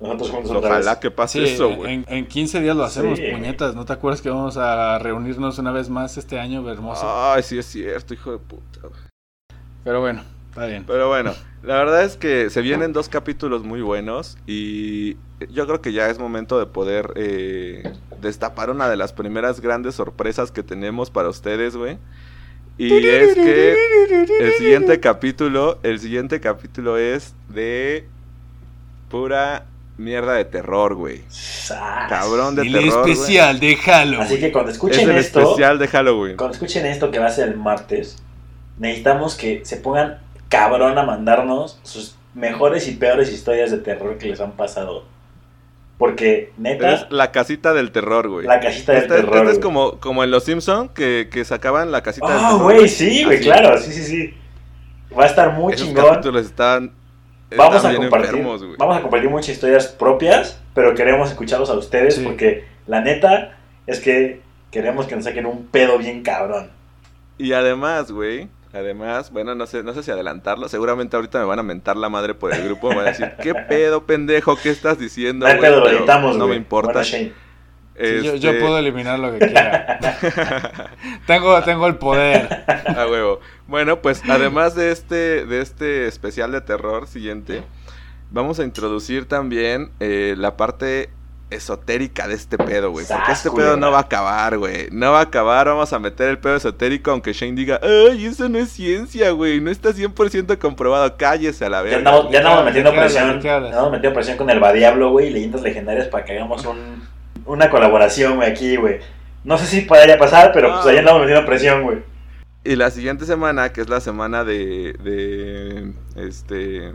Nosotros juntos otra Ojalá vez. que pase Sí, eso, güey. en, en 15 días lo hacemos, Sí, puñetas. ¿No te acuerdas que vamos a reunirnos una vez más este año, hermoso? Ay, sí es cierto, hijo de puta. güey. Pero bueno, está bien. Pero bueno, la verdad es que se vienen dos capítulos muy buenos y yo creo que ya es momento de poder eh, destapar una de las primeras grandes sorpresas que tenemos para ustedes, güey. Y es que el siguiente capítulo, el siguiente capítulo es de pura mierda de terror, güey. Cabrón de El terror. güey. especial de Halloween. Así que cuando Es escuchen el esto, especial de Halloween. cuando escuchen esto que va a ser el martes, necesitamos que se pongan cabrón a mandarnos sus mejores y peores historias de terror que les han pasado. Porque, neta, Es la casita del terror, güey. la casita del Este, terror. este es como, como en Los Simpson que, que sacaban la casita del Ah, terror. güey, sí, güey, claro, sí, sí, sí. Va a estar muy Esos chingón. capítulos están, Vamos están a, compartir, enfermos, vamos a compartir muchas historias propias, pero queremos escucharlos a ustedes Sí. porque la neta es que queremos que nos saquen un pedo bien cabrón. Y además, güey, además, bueno, no sé, no sé si adelantarlo. Seguramente ahorita me van a mentar la madre por el grupo. Me van a decir, ¿qué pedo, pendejo? ¿Qué estás diciendo? No pedo, lo editamos, me importa. Bueno, Shane. Sí, yo, yo Este, puedo eliminar lo que quiera. tengo, tengo el poder. A huevo. Bueno, pues además de este, de este especial de terror siguiente, vamos a introducir también eh, la parte esotérica de este pedo, güey. Porque este pedo no va a acabar, güey. No va a acabar, vamos a meter el pedo esotérico, aunque Shane diga, ay, eso no es ciencia, güey. No está 100% comprobado. Cállese a la Ya verga. andamos, ya ¿de qué andamos metiendo presión. ¿De qué hablas? Andamos metiendo presión con el Diablo, güey, y leyendas legendarias para que hagamos un, una colaboración, güey, aquí, güey. No sé si podría pasar, pero pues Ah. ahí andamos metiendo presión, güey. Y la siguiente semana, que es la semana de. de este.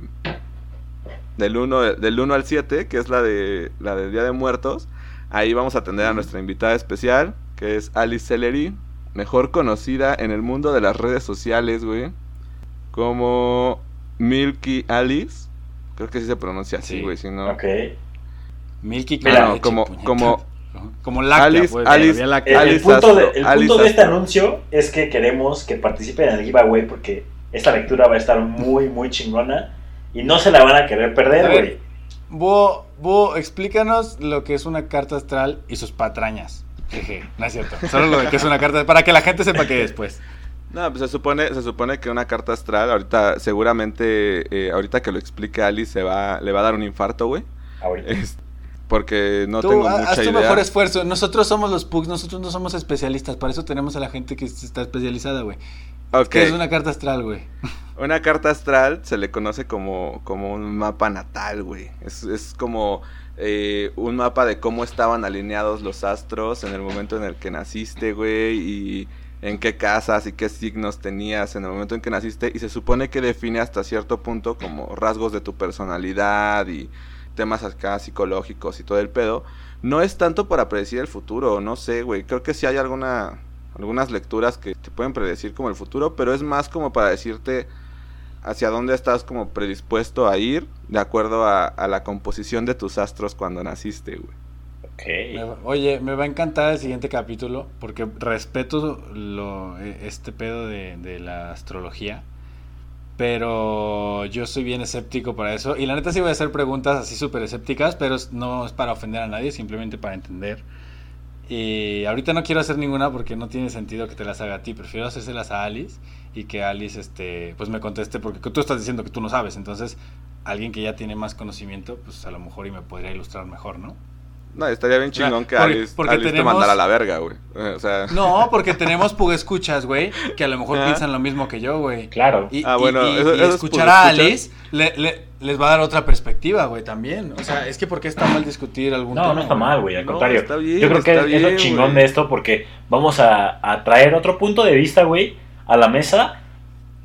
Del 1, del 1 al 7, que es la de la del Día de Muertos. Ahí vamos a tener a nuestra invitada especial, que es Alice Celery, mejor conocida en el mundo de las redes sociales, güey, como Milky Alice. Creo que sí se pronuncia así, Sí. güey, si no. Ok. Milky con no, como- como- Como láctea, Alice- pues, Alice- la vía El, Alice punto, de, el Alice punto de este anuncio es que queremos que participen en el giveaway porque esta lectura va a estar muy, muy chingona y no se la van a querer perder, güey. Búho, Búho, explícanos lo que es una carta astral y sus patrañas. Jeje, no es cierto. Solo lo de que es una carta, para que la gente sepa qué es, pues. No, pues se supone, se supone que una carta astral, ahorita, seguramente, eh, ahorita que lo explique Alice, se va, le va a dar un infarto, güey. ahorita. Es- porque no Tú, tengo ha- mucha haz tu idea. mejor esfuerzo. Nosotros somos los pugs, nosotros no somos especialistas. Para eso tenemos a la gente que está especializada, güey. Ok. Que es una carta astral, güey. Una carta astral se le conoce como, como un mapa natal, güey. Es, es como eh, un mapa de cómo estaban alineados los astros en el momento en el que naciste, güey, y en qué casas y qué signos tenías en el momento en que naciste. Y se supone que define hasta cierto punto como rasgos de tu personalidad y temas acá psicológicos y todo el pedo. No es tanto para predecir el futuro, no sé, güey. Creo que sí hay alguna, algunas lecturas que te pueden predecir como el futuro, pero es más como para decirte hacia dónde estás como predispuesto a ir de acuerdo a, a la composición de tus astros cuando naciste, güey. Oye, me va a encantar el siguiente capítulo porque respeto lo, eh, este pedo de, de la astrología, pero yo soy bien escéptico para eso. Y la neta sí voy a hacer preguntas así súper escépticas, pero no es para ofender a nadie, simplemente para entender. Y ahorita no quiero hacer ninguna porque no tiene sentido que te las haga a ti, prefiero hacérselas a Alice y que Alice este, pues me conteste porque tú estás diciendo que tú no sabes, entonces alguien que ya tiene más conocimiento, pues a lo mejor y me podría ilustrar mejor, ¿no? No, estaría bien chingón que porque- Alice, porque Alice te tenemos- mandara a la verga, güey. Eh, O sea, No, porque tenemos escuchas, güey, que a lo mejor Ajá. piensan lo mismo que yo, güey. Claro. Y, Ah, y- bueno, y- eso- y eso es escuchar a. Alice le- le- les va a dar otra perspectiva, güey, también. O sea, es que ¿por qué está mal discutir algún No, tema? no está mal, güey, al No, contrario. está bien, Yo creo que es, es lo chingón de esto porque vamos a, a traer otro punto de vista, güey, a la mesa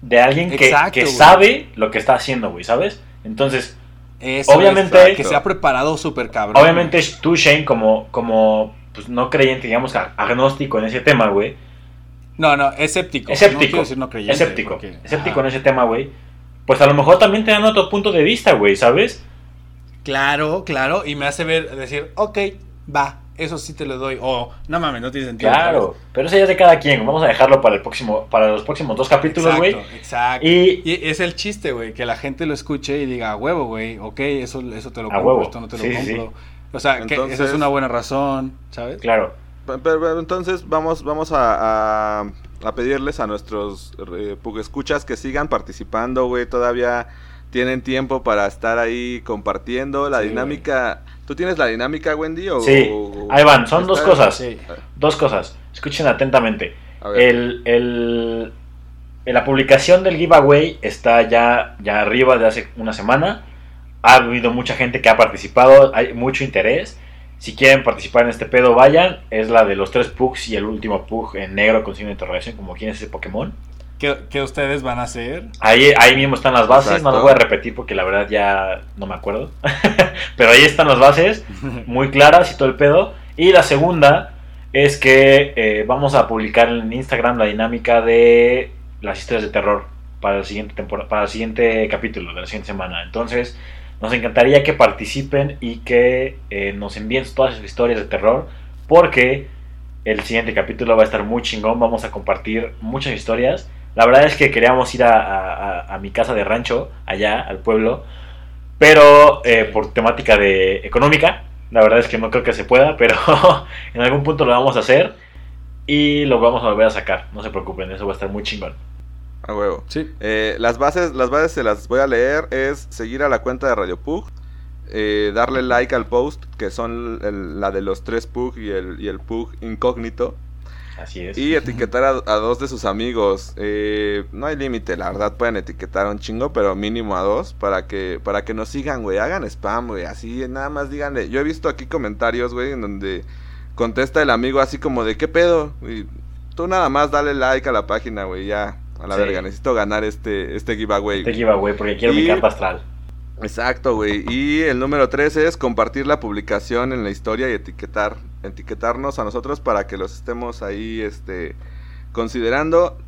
de alguien que, Exacto, que sabe lo que está haciendo, güey, ¿sabes? Entonces, Eso, Obviamente- que se ha preparado súper cabrón. obviamente tú, Shane, como, como pues, no creyente, digamos, ag- agnóstico en ese tema, güey, No, no, escéptico. Escéptico. No quiero decir no creyente. escéptico, porque- escéptico Ajá. en ese tema, güey, pues a lo mejor también te dan otro punto de vista, güey, ¿sabes? Claro, claro, y me hace ver, decir, ok, va, eso sí te lo doy. O, no mames, no tiene sentido. Claro, pero eso ya es de cada quien, vamos a dejarlo para el próximo, para los próximos dos capítulos, güey. Exacto, exacto. Y Y es el chiste, güey, que la gente lo escuche y diga, a huevo, güey, ok, eso, eso te lo A compro, huevo. esto no te lo Sí, sí, compro. O sea, que esa es una buena razón, ¿sabes? claro, Pero, pero entonces vamos, vamos a, a- a pedirles a nuestros eh, escuchas que sigan participando, güey. Todavía tienen tiempo para estar ahí compartiendo la Sí, dinámica. ¿Tú tienes la dinámica, Wendy? O, Sí, o- ahí van, son dos cosas. Sí. dos cosas, escuchen atentamente. El, el- la publicación del giveaway está ya, ya arriba de hace una semana. Ha habido mucha gente que ha participado, hay mucho interés. Si quieren participar en este pedo, vayan. Es la de los tres pugs y el último pug en negro con signo de interrogación, como quién es ese Pokémon. ¿Qué, qué ustedes van a hacer? Ahí, ahí mismo están las bases, Exacto. no las voy a repetir porque la verdad ya no me acuerdo. Pero ahí están las bases, muy claras y todo el pedo. Y la segunda es que eh, vamos a publicar en Instagram la dinámica de las historias de terror para el siguiente temporada, para el siguiente capítulo de la siguiente semana. Entonces, nos encantaría que participen y que eh, nos envíen todas sus historias de terror porque el siguiente capítulo va a estar muy chingón. Vamos a compartir muchas historias. La verdad es que queríamos ir a, a- a- a mi casa de rancho, allá, al pueblo, pero eh, por temática de económica, la verdad es que no creo que se pueda, pero en algún punto lo vamos a hacer y lo vamos a volver a sacar. No se preocupen, eso va a estar muy chingón. a huevo. Sí. Eh, las bases, las bases se las voy a leer. Es seguir a la cuenta de Radio Pug. eh, darle like al post, que son el- la de los tres Pug y el, y el Pug incógnito. Así es. Y etiquetar a, a dos de sus amigos. Eh, no hay límite, la verdad. Pueden etiquetar a un chingo, pero mínimo a dos. Para que, para que nos sigan, güey. Hagan spam, güey. Así, nada más díganle. Yo he visto aquí comentarios, güey, en donde contesta el amigo así como de, ¿qué pedo? Y tú nada más dale like a la página, güey. Ya, a la Sí. verga. Necesito ganar este, este giveaway. Este giveaway porque quiero mi Y- carta astral. Exacto, güey. Y el número 13 es compartir la publicación en la historia y etiquetar, etiquetarnos a nosotros para que los estemos ahí, este, considerando.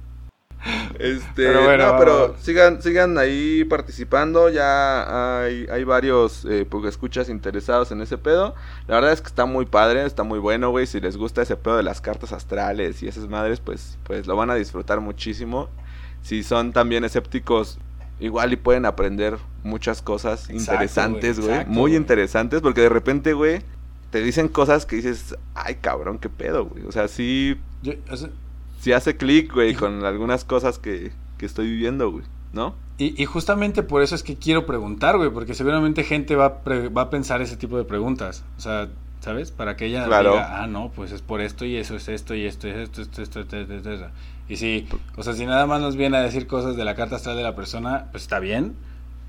Este, Pero bueno, no, pero sigan, sigan ahí participando. Ya hay, hay varios eh, escuchas interesados en ese pedo. La verdad es que está muy padre, está muy bueno, güey. Si les gusta ese pedo de las cartas astrales y esas madres, pues, pues lo van a disfrutar muchísimo. Si son también escépticos, igual y pueden aprender muchas cosas Exacto, interesantes, güey, Muy interesantes, porque de repente, güey, te dicen cosas que dices, ay, cabrón, qué pedo, güey. O sea, sí, Yo- o sea, sí hace clic, güey, con algunas cosas que, que estoy viviendo, güey. ¿no? Y, y justamente por eso es que quiero preguntar, güey, porque seguramente gente va, a pre- va a pensar ese tipo de preguntas. O sea, ¿sabes? Para que ella Claro. diga, ah, no, pues es por esto y eso es esto y esto y esto, esto, esto, esto, esto, esto, esto". Y si, o sea, si nada más nos viene a decir cosas de la carta astral de la persona, pues está bien.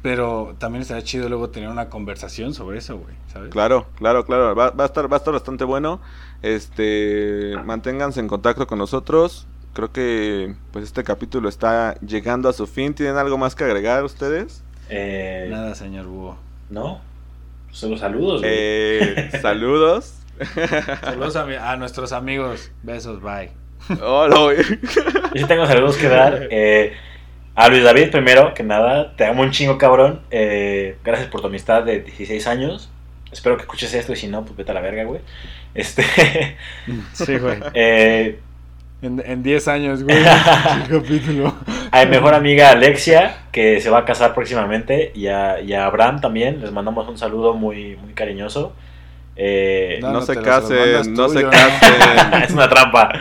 Pero también estaría chido luego tener una conversación sobre eso, güey, ¿sabes? Claro, claro, claro. Va, va a estar, va a estar bastante bueno. Este, manténganse en contacto con nosotros. Creo que pues este capítulo está llegando a su fin. ¿Tienen algo más que agregar ustedes? Eh, Nada, señor Búho. ¿No? Solo saludos, güey. Eh, saludos. Saludos a, mi- a nuestros amigos. Besos, bye. Hola, güey. Yo sí tengo saludos que dar. Eh, a Luis David, primero que nada, te amo un chingo, cabrón. Eh, gracias por tu amistad de 16 años. Espero que escuches esto y si no, pues vete a la verga, güey. Este. Sí, güey. eh, En en 10 años, güey. el capítulo. a mi mejor amiga Alexia, que se va a casar próximamente. Y a, y a Abraham también. Les mandamos un saludo muy, muy cariñoso. Eh, No, No, no se casen, no se casen. es una trampa.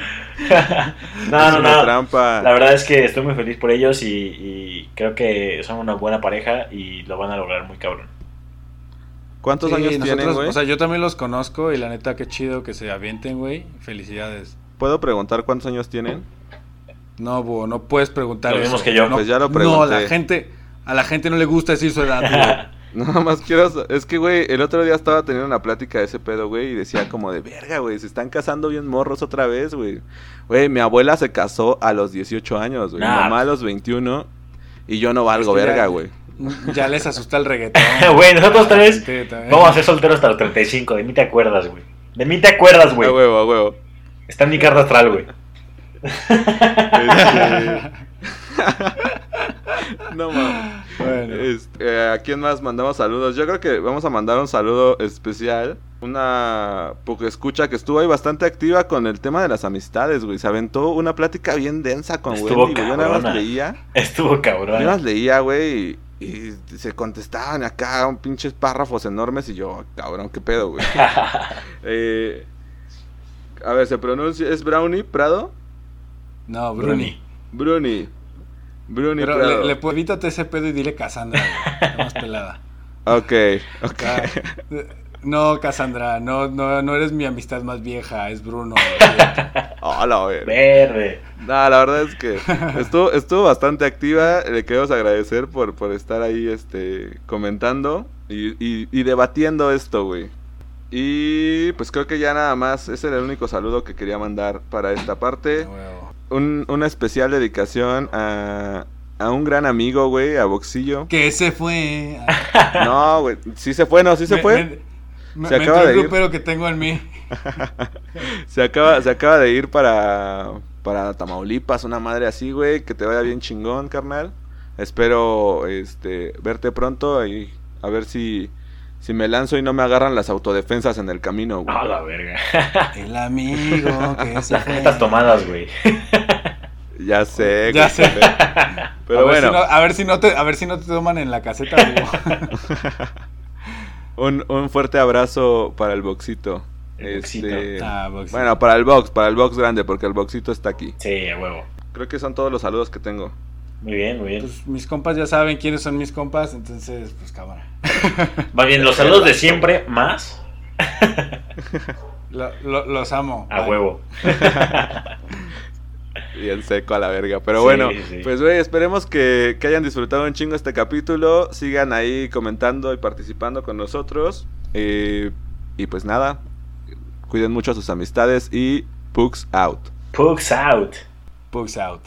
No, es no, una no. trampa. La verdad es que estoy muy feliz por ellos y, y creo que son una buena pareja y lo van a lograr muy cabrón. ¿Cuántos Sí, años tienen, güey? O sea, yo también los conozco y la neta, qué chido que se avienten, güey. Felicidades. ¿Puedo preguntar cuántos años tienen? No, Búho, no puedes preguntar Lo eso. mismos que yo. No, Pues ya lo No, pregunté. la gente, a la gente no le gusta decir su edad, güey. Nada más quiero... Es que, güey, el otro día estaba teniendo una plática de ese pedo, güey, y decía como de, verga, güey, se están casando bien morros otra vez, güey. Güey, mi abuela se casó a los 18 años, güey. Mi Nah. mamá a los 21 y yo no valgo Es que verga, güey. Ya les asusta el reggaetón. Güey, nosotros tres Sí, también. vamos a ser solteros hasta los 35. De mí te acuerdas, güey. De mí te acuerdas, güey. A huevo, a huevo. Está en mi carta astral, güey. Este- no mames. Bueno. Este, eh, ¿A quién más mandamos saludos? Yo creo que vamos a mandar un saludo especial. Una porque escucha que estuvo ahí bastante activa con el tema de las amistades, güey. Se aventó una plática bien densa con Estuvo Wendy, güey. Yo nada más leía. Estuvo Yo cabrón. nada más leía, güey. Y, y se contestaban acá un pinches párrafos enormes. Y yo, cabrón, qué pedo, güey. Eh, a ver, se pronuncia. ¿Es Brownie Prado? No, Bruni. Bruni. Bruni Pero Prado. le, le evítate ese pedo y dile Cassandra, güey. Más pelada. Ok, ok. Ah, No, Cassandra, no, no, no eres mi amistad más vieja, es Bruno. Hola, güey. Verde. No, la verdad es que estuvo, estuvo bastante activa. Le queremos agradecer por, por estar ahí este, comentando y, y- y debatiendo esto, güey. Y pues creo que ya nada más. Ese era el único saludo que quería mandar para esta parte. A huevo. Un- una especial dedicación a, a un gran amigo, güey, a Boxillo. Que se fue. No, güey. Sí se fue, no, sí se Me- fue. Me, Se me acaba de el ir. que tengo en mí. Se acaba, se acaba de ir para, para Tamaulipas, una madre así, güey. Que te vaya bien chingón, carnal. Espero este, verte pronto y a ver si, si me lanzo y no me agarran las autodefensas en el camino, güey. A la verga. El amigo que se fue. Estas tomadas, güey. Ya sé, Ya sé. Pero a, ver bueno, si no, a, ver si no te, a ver si no te toman en la caseta, un, un fuerte abrazo para el boxito. El boxito. Este, Ah, boxito. bueno, para el box, para el box grande, porque el boxito está aquí. Sí, a huevo. Creo que son todos los saludos que tengo. Muy bien, muy bien. Pues mis compas ya saben quiénes son mis compas, entonces, pues cámara. Va bien, los saludos de siempre, más Lo- lo- los amo. a Bye. huevo. Bien seco a la verga. Pero Sí, bueno, sí. pues güey, esperemos que, que hayan disfrutado un chingo este capítulo. Sigan ahí comentando y participando con nosotros. Eh, y pues nada, cuiden mucho a sus amistades y Pugs out. Pugs out. Pugs out.